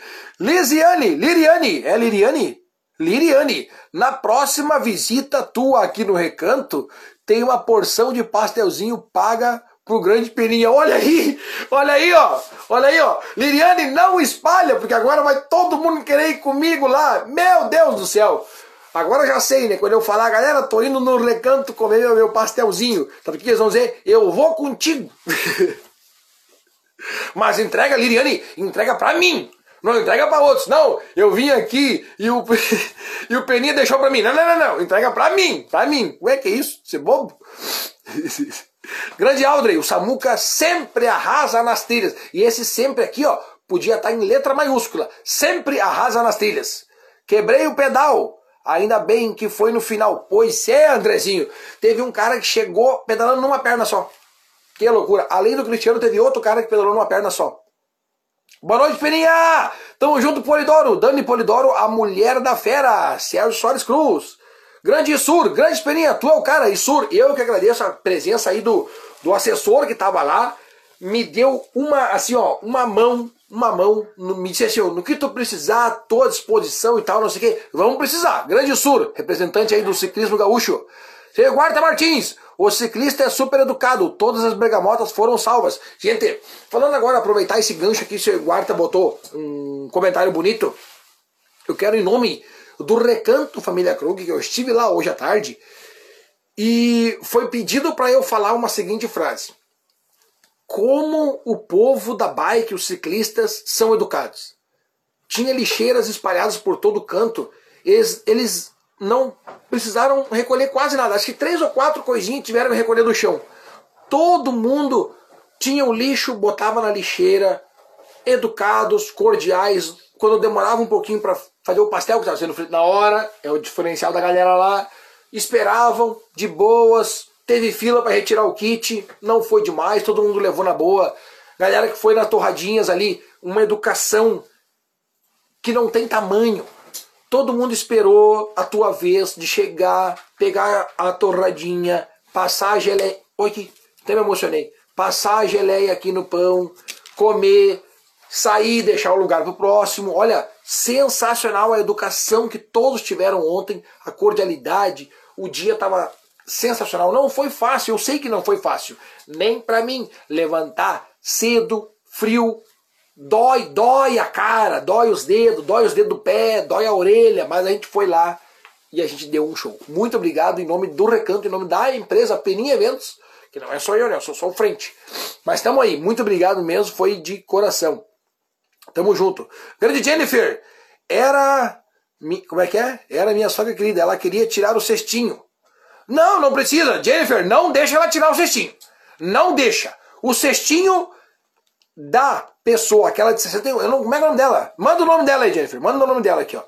Lisiane, Liriane, é Liriane? Liriane, na próxima visita tua aqui no Recanto, tem uma porção de pastelzinho paga pro grande peninha. Olha aí, olha aí, ó. Olha aí, ó. Liriane, não espalha, porque agora vai todo mundo querer ir comigo lá. Meu Deus do céu. Agora já sei, né? Quando eu falar, galera, tô indo no recanto comer meu, meu pastelzinho. Sabe o que eles vão dizer? Eu vou contigo. Mas entrega, Liriane, entrega pra mim. Não entrega para outros. Não, eu vim aqui e o, e o Peninha deixou para mim. Não, não, não, não. Entrega para mim. Para mim. Ué, que isso? Você é bobo? Grande Aldrey, o Samuca sempre arrasa nas trilhas. E esse sempre aqui, ó, podia estar tá em letra maiúscula. Sempre arrasa nas trilhas. Quebrei o pedal. Ainda bem que foi no final. Pois é, Andrezinho. Teve um cara que chegou pedalando numa perna só. Que loucura. Além do Cristiano, teve outro cara que pedalou numa perna só. Boa noite, Peninha! Tamo junto, Polidoro. Dani Polidoro, a mulher da fera. Sérgio Soares Cruz. Grande Isur, grande Peninha, tu é o cara, Isur. Eu que agradeço a presença aí do, do assessor que tava lá. Me deu uma, assim, ó, uma mão, uma mão, me disse assim, no que tu precisar, tô à disposição e tal, não sei o quê. Vamos precisar. Grande Sur, representante aí do ciclismo gaúcho. Senhor Guarda Martins, o ciclista é super educado, todas as bergamotas foram salvas. Gente, falando agora, aproveitar esse gancho aqui, senhor Guarda botou um comentário bonito. Eu quero, em nome do Recanto Família Krug, que eu estive lá hoje à tarde, e foi pedido para eu falar uma seguinte frase. Como o povo da bike, os ciclistas, são educados. Tinha lixeiras espalhadas por todo canto. Eles, eles não precisaram recolher quase nada. Acho que três ou quatro coisinhas tiveram que recolher do chão. Todo mundo tinha o lixo, botava na lixeira, educados, cordiais. Quando demorava um pouquinho para fazer o pastel que estava sendo feito na hora, é o diferencial da galera lá. Esperavam de boas, teve fila para retirar o kit, não foi demais, todo mundo levou na boa. Galera que foi nas torradinhas ali, uma educação que não tem tamanho. Todo mundo esperou a tua vez de chegar, pegar a torradinha, passar a geleia. Oi, que até me emocionei. Passar a geleia aqui no pão, comer, sair, deixar o lugar pro próximo. Olha, sensacional a educação que todos tiveram ontem, a cordialidade. O dia estava sensacional. Não foi fácil, eu sei que não foi fácil. Nem para mim levantar cedo, frio, dói, dói a cara, dói os dedos, dói os dedos do pé, dói a orelha, mas a gente foi lá e a gente deu um show. Muito obrigado em nome do Recanto, em nome da empresa Peninha Eventos, que não é só eu, né? Eu sou só o frente. Mas estamos aí, muito obrigado mesmo, foi de coração. Tamo junto. Grande Jennifer, era. Como é que é? Era minha sogra querida, ela queria tirar o cestinho. Não, não precisa. Jennifer, não deixa ela tirar o cestinho. Não deixa. O cestinho da pessoa, aquela de 61. Eu não, como é, é o nome dela? Manda o nome dela aí, Jennifer. Manda o nome dela aqui, ó.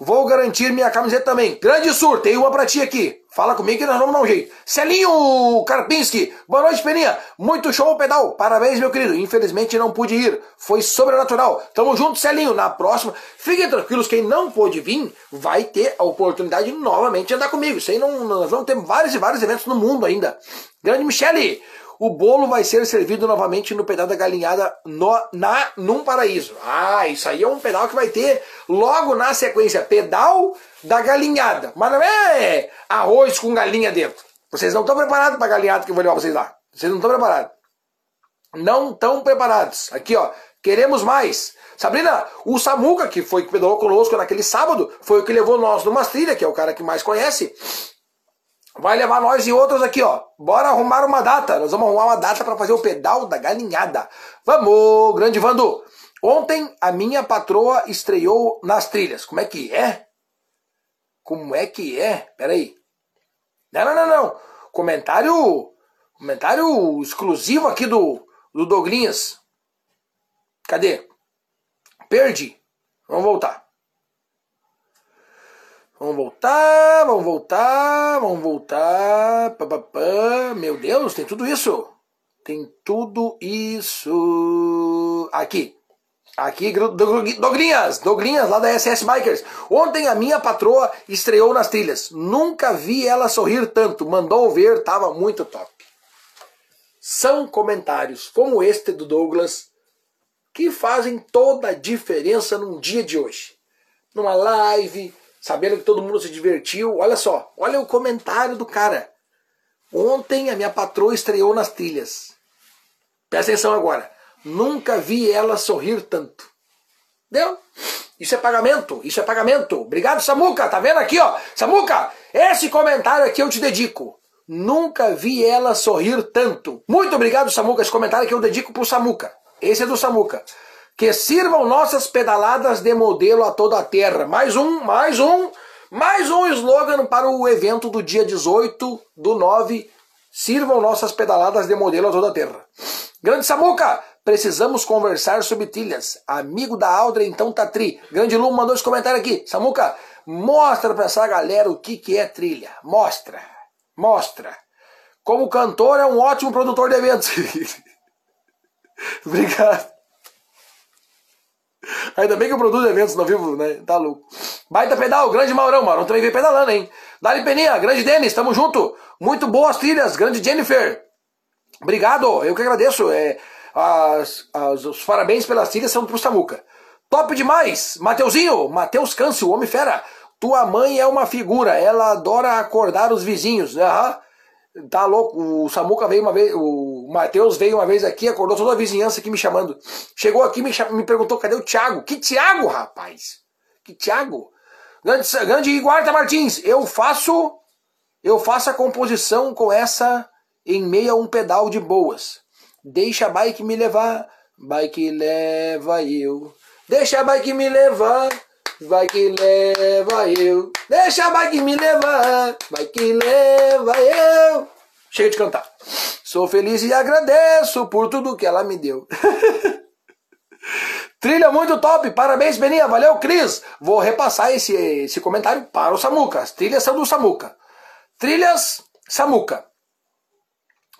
Vou garantir minha camiseta também. Grande Sur, tem uma pra ti aqui. Fala comigo que nós vamos dar um jeito. Celinho Karpinski, boa noite, Peninha. Muito show pedal. Parabéns, meu querido. Infelizmente não pude ir. Foi sobrenatural. Tamo junto, Celinho. Na próxima, fiquem tranquilos. Quem não pôde vir vai ter a oportunidade novamente de andar comigo. Isso aí não, nós vamos ter vários e vários eventos no mundo ainda. Grande Michele, o bolo vai ser servido novamente no pedal da galinhada no, na, num paraíso. Ah, isso aí é um pedal que vai ter logo na sequência. Pedal da galinhada. Mas não é arroz com galinha dentro. Vocês não estão preparados para a galinhada que eu vou levar vocês lá. Vocês não estão preparados. Não estão preparados. Aqui, ó. Queremos mais. Sabrina, o Samuca, que foi que pedalou conosco naquele sábado, foi o que levou nós numa trilha, que é o cara que mais conhece vai levar nós e outros aqui, ó. Bora arrumar uma data. Nós vamos arrumar uma data para fazer o pedal da galinhada. Vamos, grande Vando. Ontem a minha patroa estreou nas trilhas. Como é que é? Como é que é? Peraí. Não, não, não, não. Comentário. Comentário exclusivo aqui do, do Doglinhas. Cadê? Perdi. Vamos voltar. Vamos voltar, vamos voltar, vamos voltar. Pá, pá, pá. Meu Deus, tem tudo isso. Tem tudo isso. Aqui. Aqui, Dogrinhas, Dogrinhas, lá da SS Bikers. Ontem a minha patroa estreou nas trilhas. Nunca vi ela sorrir tanto. Mandou ver, tava muito top. São comentários como este do Douglas que fazem toda a diferença num dia de hoje. Numa live, sabendo que todo mundo se divertiu. Olha só, olha o comentário do cara. Ontem a minha patroa estreou nas trilhas. Presta atenção agora. Nunca vi ela sorrir tanto. Deu? Isso é pagamento, isso é pagamento. Obrigado, Samuca. Tá vendo aqui, ó? Samuca, esse comentário aqui eu te dedico. Nunca vi ela sorrir tanto. Muito obrigado, Samuca. Esse comentário aqui eu dedico pro Samuca. Esse é do Samuca que sirvam nossas pedaladas de modelo a toda a terra. Mais um, mais um, mais um slogan para o evento do dia 18 do 9. Sirvam nossas pedaladas de modelo a toda a terra. Grande Samuca, precisamos conversar sobre trilhas. Amigo da Aldra, então tá tri. Grande Lu mandou esse comentário aqui. Samuca, mostra pra essa galera o que, que é trilha. Mostra, mostra. Como cantor, é um ótimo produtor de eventos. Obrigado. Ainda bem que eu produzo eventos no vivo, né? Tá louco. Baita pedal, grande Maurão. Maurão também vem pedalando, hein? Dali Peninha, grande Denis, tamo junto. Muito boas trilhas, grande Jennifer. Obrigado, eu que agradeço. É, as, as, os parabéns pelas trilhas são pro Samuca. Top demais! Mateuzinho, Mateus Câncio, Homem Fera. Tua mãe é uma figura, ela adora acordar os vizinhos. Aham. Tá louco, o Samuca veio uma vez, o Matheus veio uma vez aqui, acordou toda a vizinhança aqui me chamando. Chegou aqui me, me perguntou cadê o Thiago. Que Thiago, rapaz? Que Thiago? Grande, grande Guarda Martins, eu faço eu faço a composição com essa em meio a um pedal de boas. Deixa a bike me levar, bike leva eu. Deixa a bike me levar, que leva eu. Deixa a bike me levar, que leva eu. Chega de cantar. Sou feliz e agradeço por tudo que ela me deu. Trilha muito top, parabéns Beninha, valeu Cris. Vou repassar esse, esse comentário para o Samuca. As trilhas são do Samuca. Trilhas Samuca.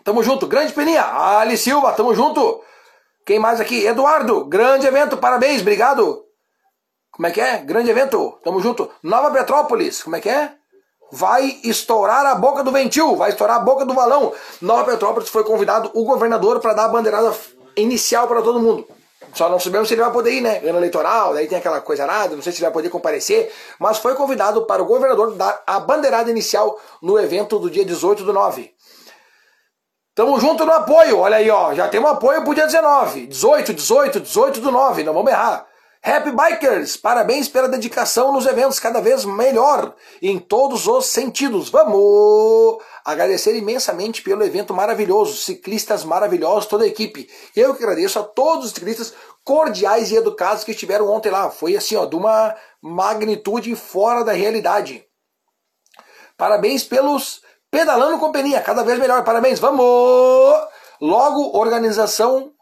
Tamo junto, grande Peninha. Ali Silva, tamo junto. Quem mais aqui? Eduardo, grande evento, parabéns, obrigado. Como é que é? Grande evento. Tamo junto. Nova Petrópolis. Como é que é? Vai estourar a boca do ventil, vai estourar a boca do valão. Nova Petrópolis foi convidado o governador para dar a bandeirada inicial para todo mundo. Só não sabemos se ele vai poder ir, né? Ano eleitoral, daí tem aquela coisa nada, não sei se ele vai poder comparecer, mas foi convidado para o governador dar a bandeirada inicial no evento do dia 18 do 9. Tamo junto no apoio, olha aí, ó, já tem um apoio pro dia 19, 18, 18, 18 do 9, não vamos errar. Happy Bikers, parabéns pela dedicação nos eventos, cada vez melhor em todos os sentidos. Vamos agradecer imensamente pelo evento maravilhoso, ciclistas maravilhosos, toda a equipe. Eu que agradeço a todos os ciclistas cordiais e educados que estiveram ontem lá. Foi assim, ó, de uma magnitude fora da realidade. Parabéns pelos pedalando companhia, cada vez melhor. Parabéns, vamos! Logo, organização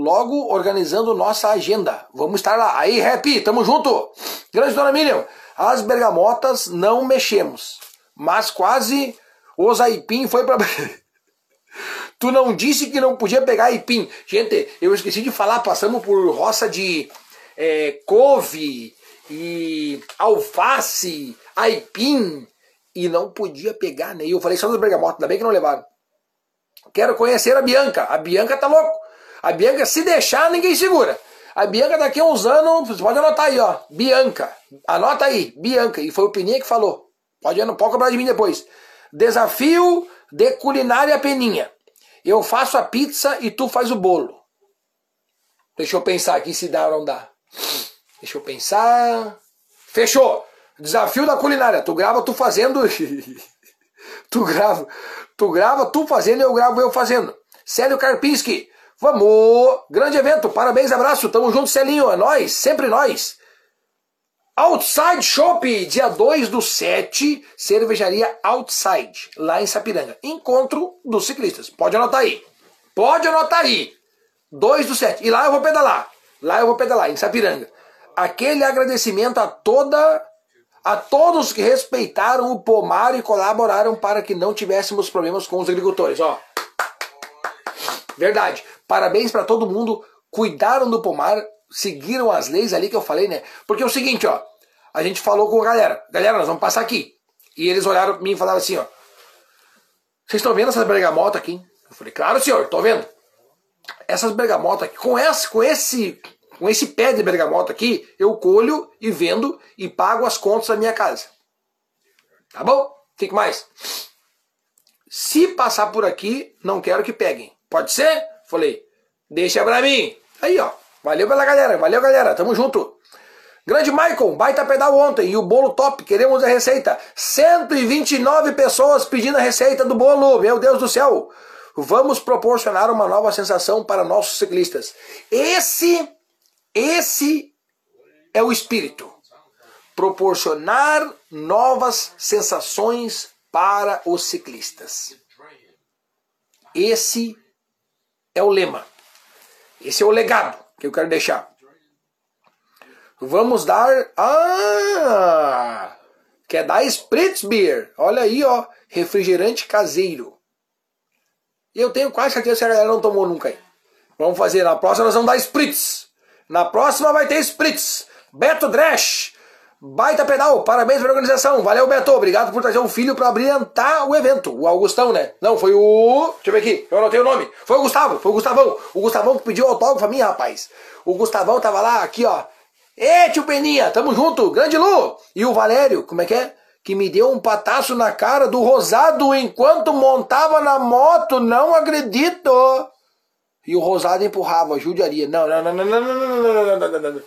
logo organizando nossa agenda. Vamos estar lá. Aí, Rap, tamo junto. Grande Dona Miriam, as bergamotas não mexemos, mas quase os aipim foi para Tu não disse que não podia pegar aipim. Gente, eu esqueci de falar, passamos por roça de é, couve e alface, aipim, e não podia pegar, né? E eu falei só dos bergamotas, ainda bem que não levaram. Quero conhecer a Bianca. A Bianca tá louco. A Bianca, se deixar, ninguém segura. A Bianca daqui a uns anos, você pode anotar aí, ó. Bianca. Anota aí, Bianca. E foi o Peninha que falou. Pode, não pode cobrar de mim depois. Desafio de culinária Peninha. Eu faço a pizza e tu faz o bolo. Deixa eu pensar aqui se dá ou não dá. Deixa eu pensar. Fechou. Desafio da culinária. Tu grava tu fazendo. tu grava. Tu grava tu fazendo e eu gravo eu fazendo. Célio Karpinski. Vamos! Grande evento, parabéns, abraço, tamo junto, Celinho, é nós, sempre nós. Outside Shop, dia 2 do 7, cervejaria Outside, lá em Sapiranga. Encontro dos ciclistas. Pode anotar aí. Pode anotar aí. 2 do 7. E lá eu vou pedalar. Lá eu vou pedalar, em Sapiranga. Aquele agradecimento a toda a todos que respeitaram o pomar e colaboraram para que não tivéssemos problemas com os agricultores. Ó. Verdade. Parabéns para todo mundo. Cuidaram do pomar, seguiram as leis ali que eu falei, né? Porque é o seguinte, ó. A gente falou com a galera. Galera, nós vamos passar aqui. E eles olharam para mim e falaram assim, ó. Vocês estão vendo essas bergamotas aqui? Eu falei, claro, senhor, tô vendo. Essas bergamotas aqui, com esse, com esse, com esse pé de bergamota aqui, eu colho e vendo e pago as contas da minha casa. Tá bom? Fique mais. Se passar por aqui, não quero que peguem. Pode ser? Falei, deixa pra mim. Aí, ó. Valeu pela galera. Valeu, galera. Tamo junto. Grande Michael, baita pedal ontem e o bolo top, queremos a receita. 129 pessoas pedindo a receita do bolo, meu Deus do céu. Vamos proporcionar uma nova sensação para nossos ciclistas. Esse, esse é o espírito. Proporcionar novas sensações para os ciclistas. Esse é o lema. Esse é o legado que eu quero deixar. Vamos dar. Ah! Quer dar Spritz Beer? Olha aí, ó. Refrigerante caseiro. E eu tenho quase certeza que a galera não tomou nunca aí. Vamos fazer. Na próxima nós vamos dar Spritz. Na próxima vai ter Spritz. Beto Dresch. Baita pedal, parabéns pela organização. Valeu, Beto. Obrigado por trazer um filho para brilhantar o evento. O Augustão, né? Não, foi o. Deixa eu ver aqui, eu anotei o nome. Foi o Gustavo, foi o Gustavão. O Gustavão que pediu autógrafo a mim, rapaz. O Gustavão tava lá, aqui, ó. Ê, tio Peninha, tamo junto, grande Lu. E o Valério, como é que é? Que me deu um pataço na cara do Rosado enquanto montava na moto, não acredito. E o Rosado empurrava, judiaria. Não, não, não, não, não, não, não, não, não, não, não.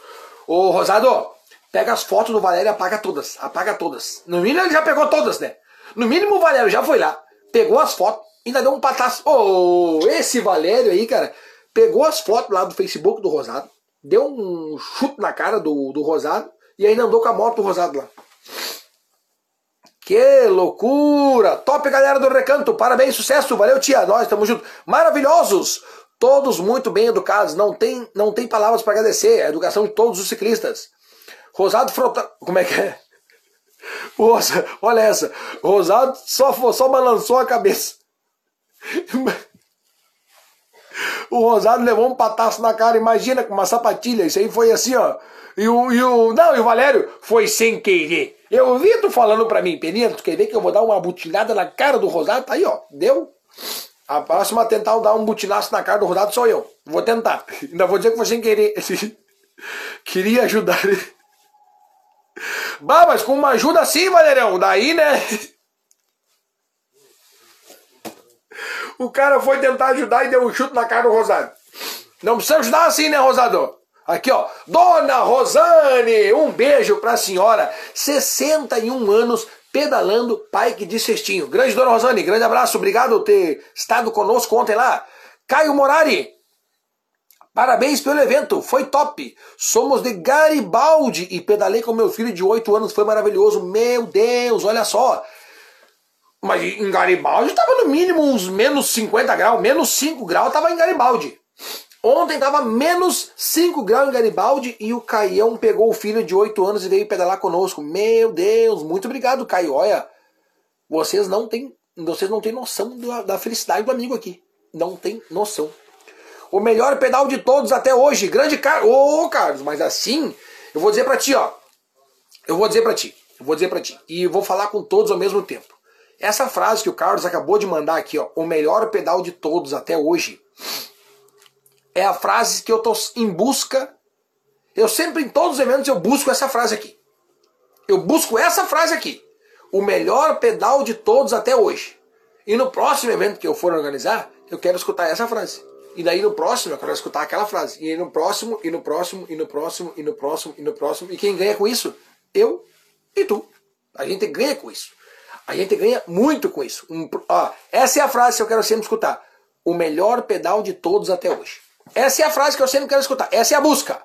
Ô, Rosado, pega as fotos do Valério e apaga todas. Apaga todas. No mínimo ele já pegou todas, né? No mínimo o Valério já foi lá, pegou as fotos, ainda deu um pataço. Ô, oh, esse Valério aí, cara, pegou as fotos lá do Facebook do Rosado, deu um chute na cara do, do Rosado e ainda andou com a moto do Rosado lá. Que loucura! Top, galera do Recanto. Parabéns, sucesso. Valeu, tia. Nós estamos juntos. Maravilhosos. Todos muito bem educados. Não tem, não tem palavras para agradecer. A educação de todos os ciclistas. Rosado frota. Como é que é? Rosa, olha essa. Rosado só, só balançou a cabeça. o Rosado levou um pataço na cara, imagina, com uma sapatilha. Isso aí foi assim, ó. E o, e o. Não, e o Valério foi sem querer. Eu vi tu falando pra mim, Peninha, tu quer ver que eu vou dar uma butinada na cara do Rosado? Tá aí, ó. Deu? A próxima a tentar dar um butinaço na cara do Rosado sou eu. Vou tentar. Ainda vou dizer que foi sem querer. Queria ajudar ele. Bah, mas com uma ajuda assim, Valerão, daí, né? O cara foi tentar ajudar e deu um chute na cara do Rosado. Não precisa ajudar assim, né, Rosado? Aqui, ó. Dona Rosane, um beijo pra senhora. 61 anos pedalando Pike de Cestinho. Grande Dona Rosane, grande abraço. Obrigado por ter estado conosco ontem lá. Caio Morari, Parabéns pelo evento, foi top. Somos de Garibaldi e pedalei com meu filho de 8 anos, foi maravilhoso. Meu Deus, olha só. Mas em Garibaldi estava no mínimo uns menos 50 graus, menos 5 graus estava em Garibaldi. Ontem estava menos 5 graus em Garibaldi e o Caião pegou o filho de 8 anos e veio pedalar conosco. Meu Deus, muito obrigado, Caio. Olha, vocês não têm, vocês não têm noção da, da felicidade do amigo aqui. Não tem noção. O melhor pedal de todos até hoje. Grande cara. Ô, Carlos, mas assim, eu vou dizer para ti, ó. Eu vou dizer para ti. Eu vou dizer para ti. E vou falar com todos ao mesmo tempo. Essa frase que o Carlos acabou de mandar aqui, ó, o melhor pedal de todos até hoje, é a frase que eu tô em busca. Eu sempre, em todos os eventos, eu busco essa frase aqui. Eu busco essa frase aqui. O melhor pedal de todos até hoje. E no próximo evento que eu for organizar, eu quero escutar essa frase. E daí no próximo eu quero escutar aquela frase. E no próximo, e no próximo, e no próximo, e no próximo, e no próximo. E quem ganha com isso? Eu e tu. A gente ganha com isso. A gente ganha muito com isso. Um, ó, essa é a frase que eu quero sempre escutar. O melhor pedal de todos até hoje. Essa é a frase que eu sempre quero escutar. Essa é a busca.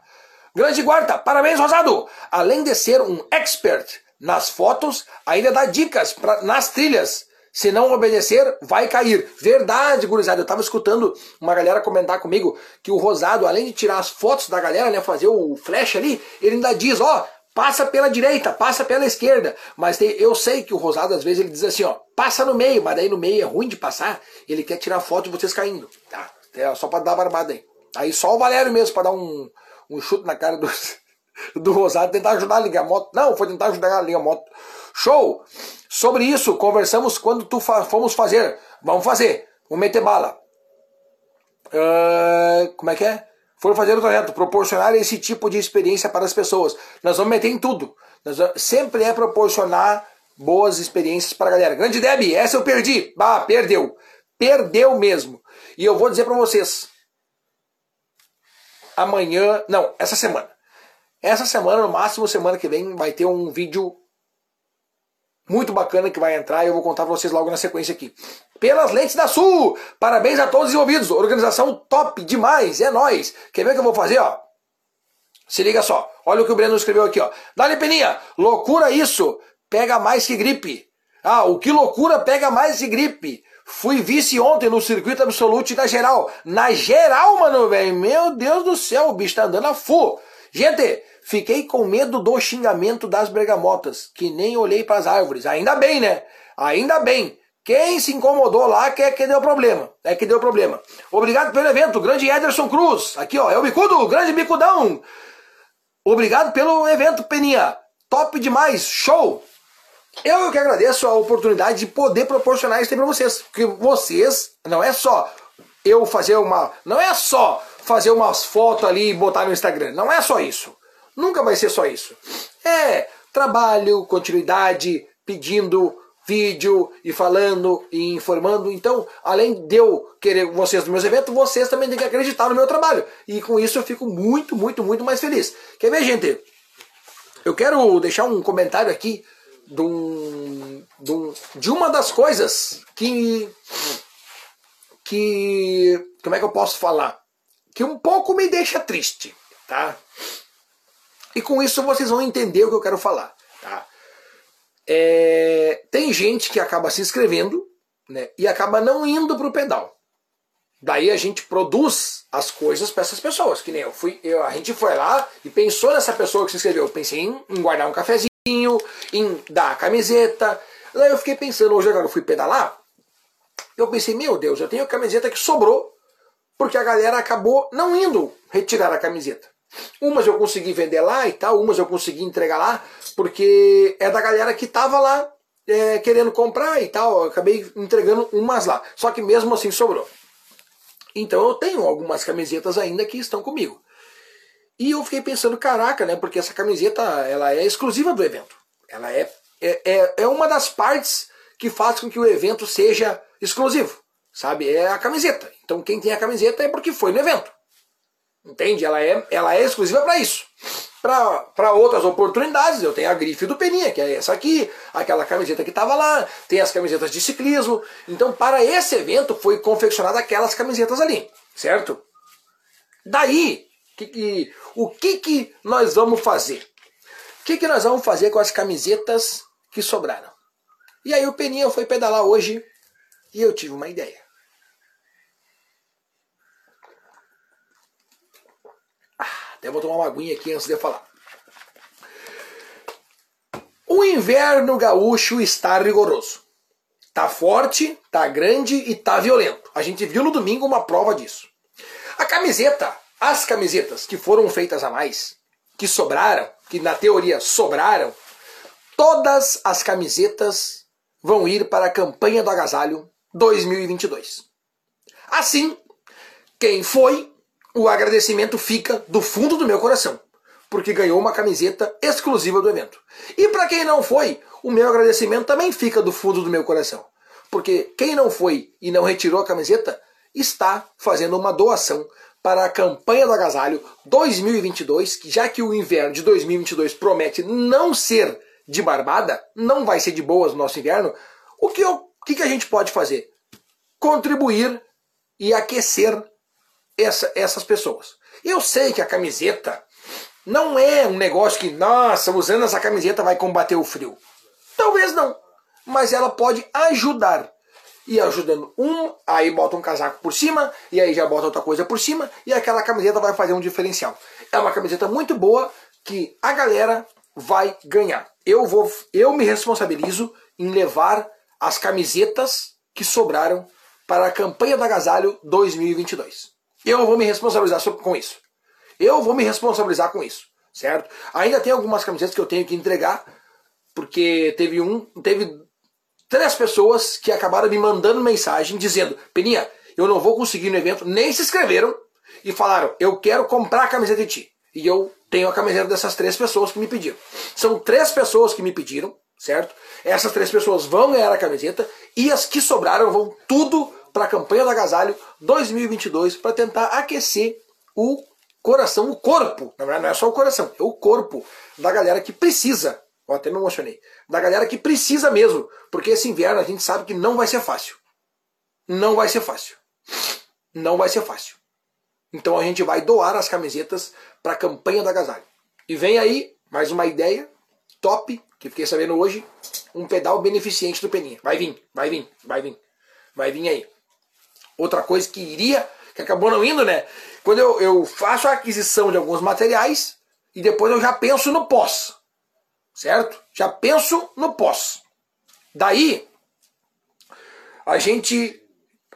Grande guarda, parabéns, Rosado! Além de ser um expert nas fotos, ainda dá dicas pra, nas trilhas. Se não obedecer, vai cair. Verdade, gurizada. Eu tava escutando uma galera comentar comigo que o Rosado, além de tirar as fotos da galera, né, fazer o flash ali, ele ainda diz, ó, passa pela direita, passa pela esquerda. Mas tem, eu sei que o Rosado, às vezes, ele diz assim, ó, passa no meio, mas daí no meio é ruim de passar, ele quer tirar foto de vocês caindo. Tá? É só pra dar barbada aí. Aí só o Valério mesmo pra dar um, um chute na cara do, do Rosado, tentar ajudar a ligar a moto. Não, foi tentar ajudar a ligar a moto. Show! Sobre isso, conversamos quando tu fa fomos fazer. Vamos fazer. Vamos meter bala. Uh, como é que é? for fazer o trajeto, proporcionar esse tipo de experiência para as pessoas. Nós vamos meter em tudo. Nós sempre é proporcionar boas experiências para a galera. Grande Deb, essa eu perdi. Bah, perdeu. Perdeu mesmo. E eu vou dizer para vocês. Amanhã, não, essa semana. Essa semana, no máximo semana que vem, vai ter um vídeo muito bacana que vai entrar e eu vou contar para vocês logo na sequência aqui pelas lentes da Sul. Parabéns a todos os envolvidos. Organização top demais. É nós. Quer ver o que eu vou fazer, ó? Se liga só. Olha o que o Breno escreveu aqui, ó. Dali Peninha, loucura isso. Pega mais que gripe. Ah, o que loucura pega mais que gripe. Fui vice ontem no circuito absoluto da geral. Na geral, mano, velho. Meu Deus do céu, o bicho tá andando a full. Gente, fiquei com medo do xingamento das bergamotas, que nem olhei para as árvores. Ainda bem, né? Ainda bem. Quem se incomodou lá que é que deu problema. É que deu problema. Obrigado pelo evento, grande Ederson Cruz. Aqui, ó, é o bicudo, grande bicudão. Obrigado pelo evento, Peninha. Top demais, show. Eu que agradeço a oportunidade de poder proporcionar isso para vocês. Porque vocês, não é só eu fazer uma. Não é só fazer umas fotos ali e botar no Instagram. Não é só isso. Nunca vai ser só isso. É trabalho, continuidade, pedindo vídeo e falando e informando. Então, além de eu querer vocês nos meus eventos, vocês também têm que acreditar no meu trabalho. E com isso eu fico muito, muito, muito mais feliz. Quer ver, gente? Eu quero deixar um comentário aqui de, um, de, um, de uma das coisas que. que. como é que eu posso falar? Que um pouco me deixa triste, tá? E com isso vocês vão entender o que eu quero falar, tá? É, tem gente que acaba se inscrevendo né, e acaba não indo para o pedal. Daí a gente produz as coisas para essas pessoas. Que nem eu fui, eu, a gente foi lá e pensou nessa pessoa que se inscreveu. Eu pensei em, em guardar um cafezinho, em dar a camiseta. Daí eu fiquei pensando, hoje agora eu fui pedalar. Eu pensei, meu Deus, eu tenho a camiseta que sobrou porque a galera acabou não indo retirar a camiseta. Umas eu consegui vender lá e tal, umas eu consegui entregar lá, porque é da galera que tava lá é, querendo comprar e tal. Eu acabei entregando umas lá. Só que mesmo assim sobrou. Então eu tenho algumas camisetas ainda que estão comigo. E eu fiquei pensando, caraca, né? Porque essa camiseta ela é exclusiva do evento. Ela é, é, é, é uma das partes que faz com que o evento seja exclusivo. Sabe? É a camiseta. Então quem tem a camiseta é porque foi no evento. Entende? Ela é, ela é exclusiva para isso. Para outras oportunidades, eu tenho a grife do Peninha, que é essa aqui, aquela camiseta que estava lá, tem as camisetas de ciclismo. Então, para esse evento, foi confeccionada aquelas camisetas ali, certo? Daí, que, que, o que, que nós vamos fazer? O que, que nós vamos fazer com as camisetas que sobraram? E aí o Peninha foi pedalar hoje e eu tive uma ideia. Até vou tomar uma aguinha aqui antes de eu falar. O inverno gaúcho está rigoroso. Tá forte, tá grande e tá violento. A gente viu no domingo uma prova disso. A camiseta, as camisetas que foram feitas a mais, que sobraram, que na teoria sobraram, todas as camisetas vão ir para a campanha do agasalho 2022. Assim, quem foi o agradecimento fica do fundo do meu coração, porque ganhou uma camiseta exclusiva do evento. E para quem não foi, o meu agradecimento também fica do fundo do meu coração, porque quem não foi e não retirou a camiseta está fazendo uma doação para a campanha do agasalho 2022, que já que o inverno de 2022 promete não ser de barbada, não vai ser de boas no nosso inverno, o que, eu, o que a gente pode fazer? Contribuir e aquecer essa, essas pessoas. Eu sei que a camiseta não é um negócio que, nossa, usando essa camiseta vai combater o frio. Talvez não, mas ela pode ajudar. E ajudando um, aí bota um casaco por cima, e aí já bota outra coisa por cima, e aquela camiseta vai fazer um diferencial. É uma camiseta muito boa que a galera vai ganhar. Eu vou, eu me responsabilizo em levar as camisetas que sobraram para a campanha do agasalho 2022. Eu vou me responsabilizar com isso. Eu vou me responsabilizar com isso, certo? Ainda tem algumas camisetas que eu tenho que entregar, porque teve um, teve três pessoas que acabaram me mandando mensagem dizendo: Peninha, eu não vou conseguir no evento, nem se inscreveram e falaram: eu quero comprar a camiseta de ti. E eu tenho a camiseta dessas três pessoas que me pediram. São três pessoas que me pediram, certo? Essas três pessoas vão ganhar a camiseta e as que sobraram vão tudo para a campanha do agasalho 2022 para tentar aquecer o coração, o corpo. Na verdade, não é só o coração, é o corpo da galera que precisa. Eu até me emocionei. Da galera que precisa mesmo. Porque esse inverno a gente sabe que não vai ser fácil. Não vai ser fácil. Não vai ser fácil. Então a gente vai doar as camisetas para a campanha do agasalho. E vem aí mais uma ideia top, que fiquei sabendo hoje, um pedal beneficente do Peninha. Vai vir, vai vir, vai vir. Vai vir aí. Outra coisa que iria, que acabou não indo, né? Quando eu, eu faço a aquisição de alguns materiais e depois eu já penso no pós. Certo? Já penso no pós. Daí, a gente,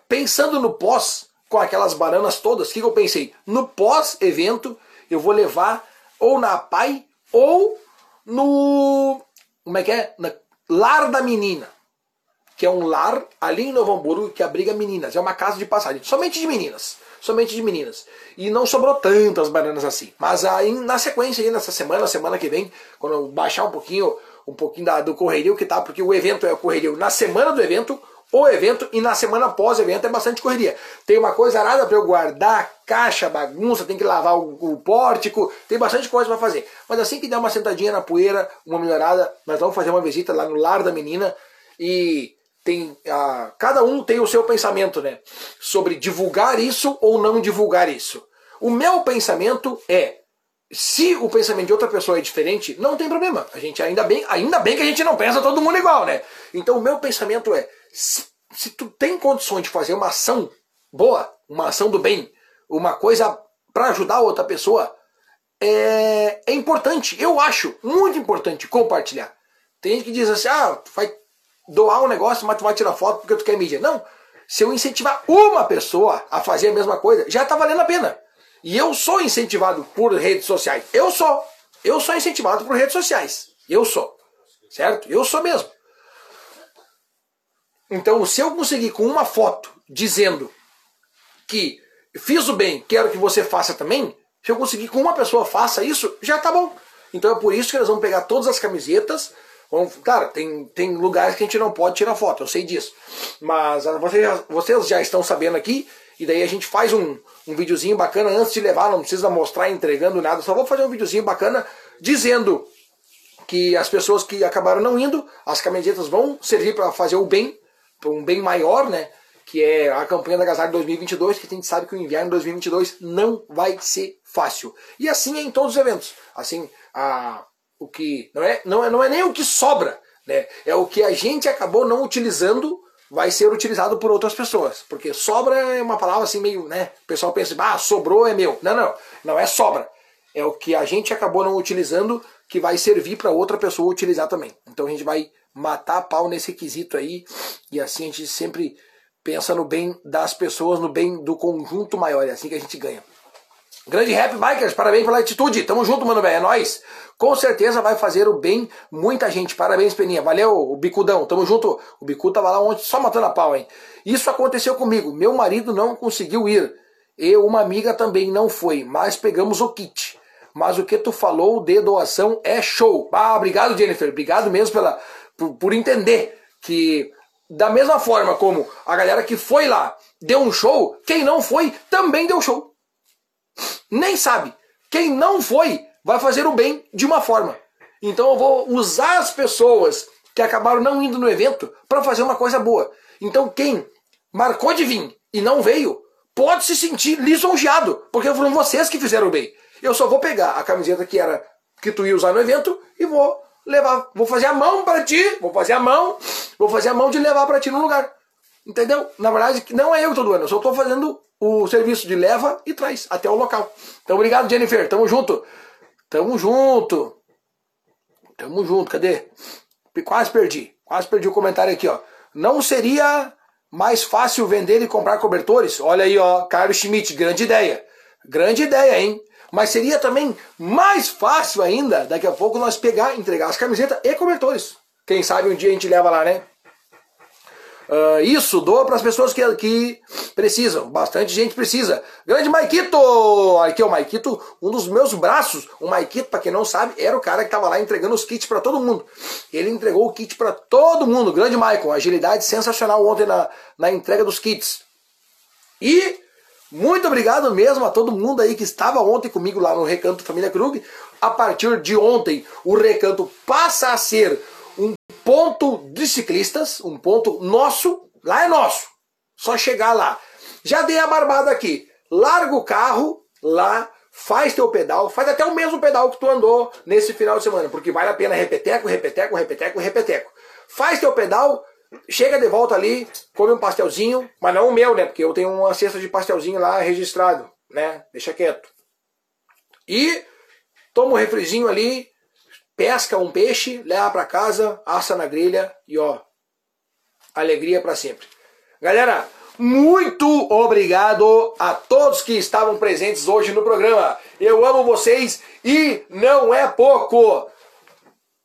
pensando no pós, com aquelas bananas todas, o que, que eu pensei? No pós-evento, eu vou levar ou na PAI ou no. Como é que é? Na Lar da Menina que é um lar ali em Novo Hamburgo que abriga meninas. É uma casa de passagem, somente de meninas. Somente de meninas. E não sobrou tantas bananas assim. Mas aí, na sequência, aí, nessa semana, semana que vem, quando eu baixar um pouquinho, um pouquinho da, do correrio que tá, porque o evento é o correrio na semana do evento, o evento e na semana após o evento é bastante correria. Tem uma coisa arada para eu guardar, caixa, bagunça, tem que lavar o, o pórtico, tem bastante coisa para fazer. Mas assim que der uma sentadinha na poeira, uma melhorada, nós vamos fazer uma visita lá no lar da menina e tem a, cada um tem o seu pensamento, né? Sobre divulgar isso ou não divulgar isso. O meu pensamento é se o pensamento de outra pessoa é diferente, não tem problema. A gente ainda bem, ainda bem que a gente não pensa todo mundo igual, né? Então o meu pensamento é se, se tu tem condições de fazer uma ação boa, uma ação do bem, uma coisa para ajudar outra pessoa, é, é importante. Eu acho muito importante compartilhar. Tem gente que diz assim, ah, vai doar um negócio, mas tu vai tirar foto porque tu quer mídia. Não. Se eu incentivar uma pessoa a fazer a mesma coisa, já está valendo a pena. E eu sou incentivado por redes sociais. Eu sou. Eu sou incentivado por redes sociais. Eu sou. Certo? Eu sou mesmo. Então, se eu conseguir com uma foto dizendo que fiz o bem, quero que você faça também, se eu conseguir com uma pessoa faça isso, já tá bom. Então é por isso que nós vamos pegar todas as camisetas. Vamos, cara, tem, tem lugares que a gente não pode tirar foto, eu sei disso. Mas ah, vocês já, vocês já estão sabendo aqui, e daí a gente faz um, um videozinho bacana antes de levar, não precisa mostrar entregando nada, só vou fazer um videozinho bacana dizendo que as pessoas que acabaram não indo, as camisetas vão servir para fazer o bem, para um bem maior, né? Que é a campanha da Agasalho 2022, que a gente sabe que o inverno 2022 não vai ser fácil. E assim é em todos os eventos. Assim, a, o que não é, não é, não é nem o que sobra, né? É o que a gente acabou não utilizando vai ser utilizado por outras pessoas. Porque sobra é uma palavra assim meio, né? O pessoal pensa, ah, sobrou é meu. Não, não, não é sobra. É o que a gente acabou não utilizando que vai servir para outra pessoa utilizar também. Então a gente vai matar pau nesse quesito aí e assim a gente sempre pensa no bem das pessoas, no bem do conjunto maior. É assim que a gente ganha. Grande Rap Bikers, parabéns pela atitude. Tamo junto, mano, velho. É nóis. Com certeza vai fazer o bem muita gente. Parabéns, Peninha. Valeu, o Bicudão. Tamo junto. O Bicudo tava lá ontem só matando a pau, hein? Isso aconteceu comigo. Meu marido não conseguiu ir. E uma amiga também não foi, mas pegamos o kit. Mas o que tu falou de doação é show. Ah, obrigado, Jennifer. Obrigado mesmo pela, por, por entender que da mesma forma como a galera que foi lá deu um show, quem não foi também deu show nem sabe. Quem não foi vai fazer o bem de uma forma. Então eu vou usar as pessoas que acabaram não indo no evento para fazer uma coisa boa. Então quem marcou de vir e não veio pode se sentir lisonjeado, porque foram vocês que fizeram o bem. Eu só vou pegar a camiseta que era que tu ia usar no evento e vou levar, vou fazer a mão para ti, vou fazer a mão, vou fazer a mão de levar para ti no lugar. Entendeu? Na verdade, não é eu que estou doando, eu só estou fazendo o serviço de leva e traz até o local. Então, obrigado, Jennifer. Tamo junto. Tamo junto. Tamo junto. Cadê? Quase perdi. Quase perdi o comentário aqui, ó. Não seria mais fácil vender e comprar cobertores? Olha aí, ó. Carlos Schmidt, grande ideia. Grande ideia, hein? Mas seria também mais fácil ainda, daqui a pouco, nós pegar, entregar as camisetas e cobertores. Quem sabe um dia a gente leva lá, né? Uh, isso, doa para as pessoas que, que precisam. Bastante gente precisa. Grande Maikito! Aqui é o Maikito, um dos meus braços. O Maikito, para quem não sabe, era o cara que estava lá entregando os kits para todo mundo. Ele entregou o kit para todo mundo. Grande Maicon, agilidade sensacional ontem na, na entrega dos kits. E muito obrigado mesmo a todo mundo aí que estava ontem comigo lá no Recanto Família Krug. A partir de ontem, o Recanto passa a ser ponto de ciclistas, um ponto nosso, lá é nosso. Só chegar lá. Já dei a barbada aqui. Larga o carro lá, faz teu pedal, faz até o mesmo pedal que tu andou nesse final de semana, porque vale a pena repeteco, repeteco, repeteco, repeteco. Faz teu pedal, chega de volta ali, come um pastelzinho, mas não o meu, né? Porque eu tenho uma cesta de pastelzinho lá registrado, né? Deixa quieto. E toma um refrizinho ali, pesca um peixe, leva para casa, assa na grelha e ó, alegria para sempre. Galera, muito obrigado a todos que estavam presentes hoje no programa. Eu amo vocês e não é pouco.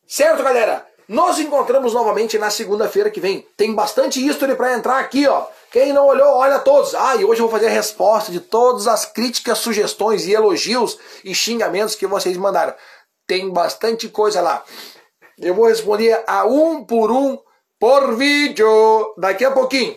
Certo, galera? Nos encontramos novamente na segunda-feira que vem. Tem bastante history para entrar aqui, ó. Quem não olhou, olha todos. Ah, e hoje eu vou fazer a resposta de todas as críticas, sugestões e elogios e xingamentos que vocês mandaram. Tem bastante coisa lá. Eu vou responder a um por um por vídeo daqui a pouquinho.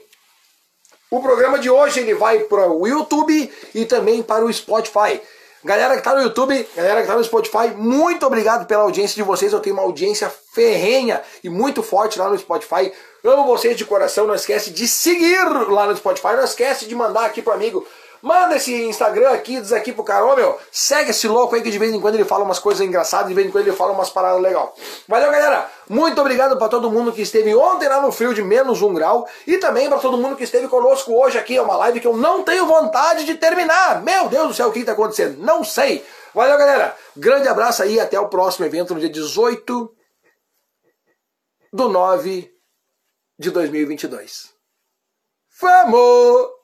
O programa de hoje ele vai para o YouTube e também para o Spotify. Galera que está no YouTube, galera que está no Spotify, muito obrigado pela audiência de vocês. Eu tenho uma audiência ferrenha e muito forte lá no Spotify. Amo vocês de coração. Não esquece de seguir lá no Spotify. Não esquece de mandar aqui para amigo Manda esse Instagram aqui, diz aqui pro cara, ô meu, segue esse louco aí que de vez em quando ele fala umas coisas engraçadas, de vez em quando ele fala umas paradas legais. Valeu, galera! Muito obrigado para todo mundo que esteve ontem lá no frio de menos um grau e também para todo mundo que esteve conosco hoje aqui. É uma live que eu não tenho vontade de terminar. Meu Deus do céu, o que está acontecendo? Não sei. Valeu, galera! Grande abraço aí, até o próximo evento no dia 18 do 9 de 2022. Vamos!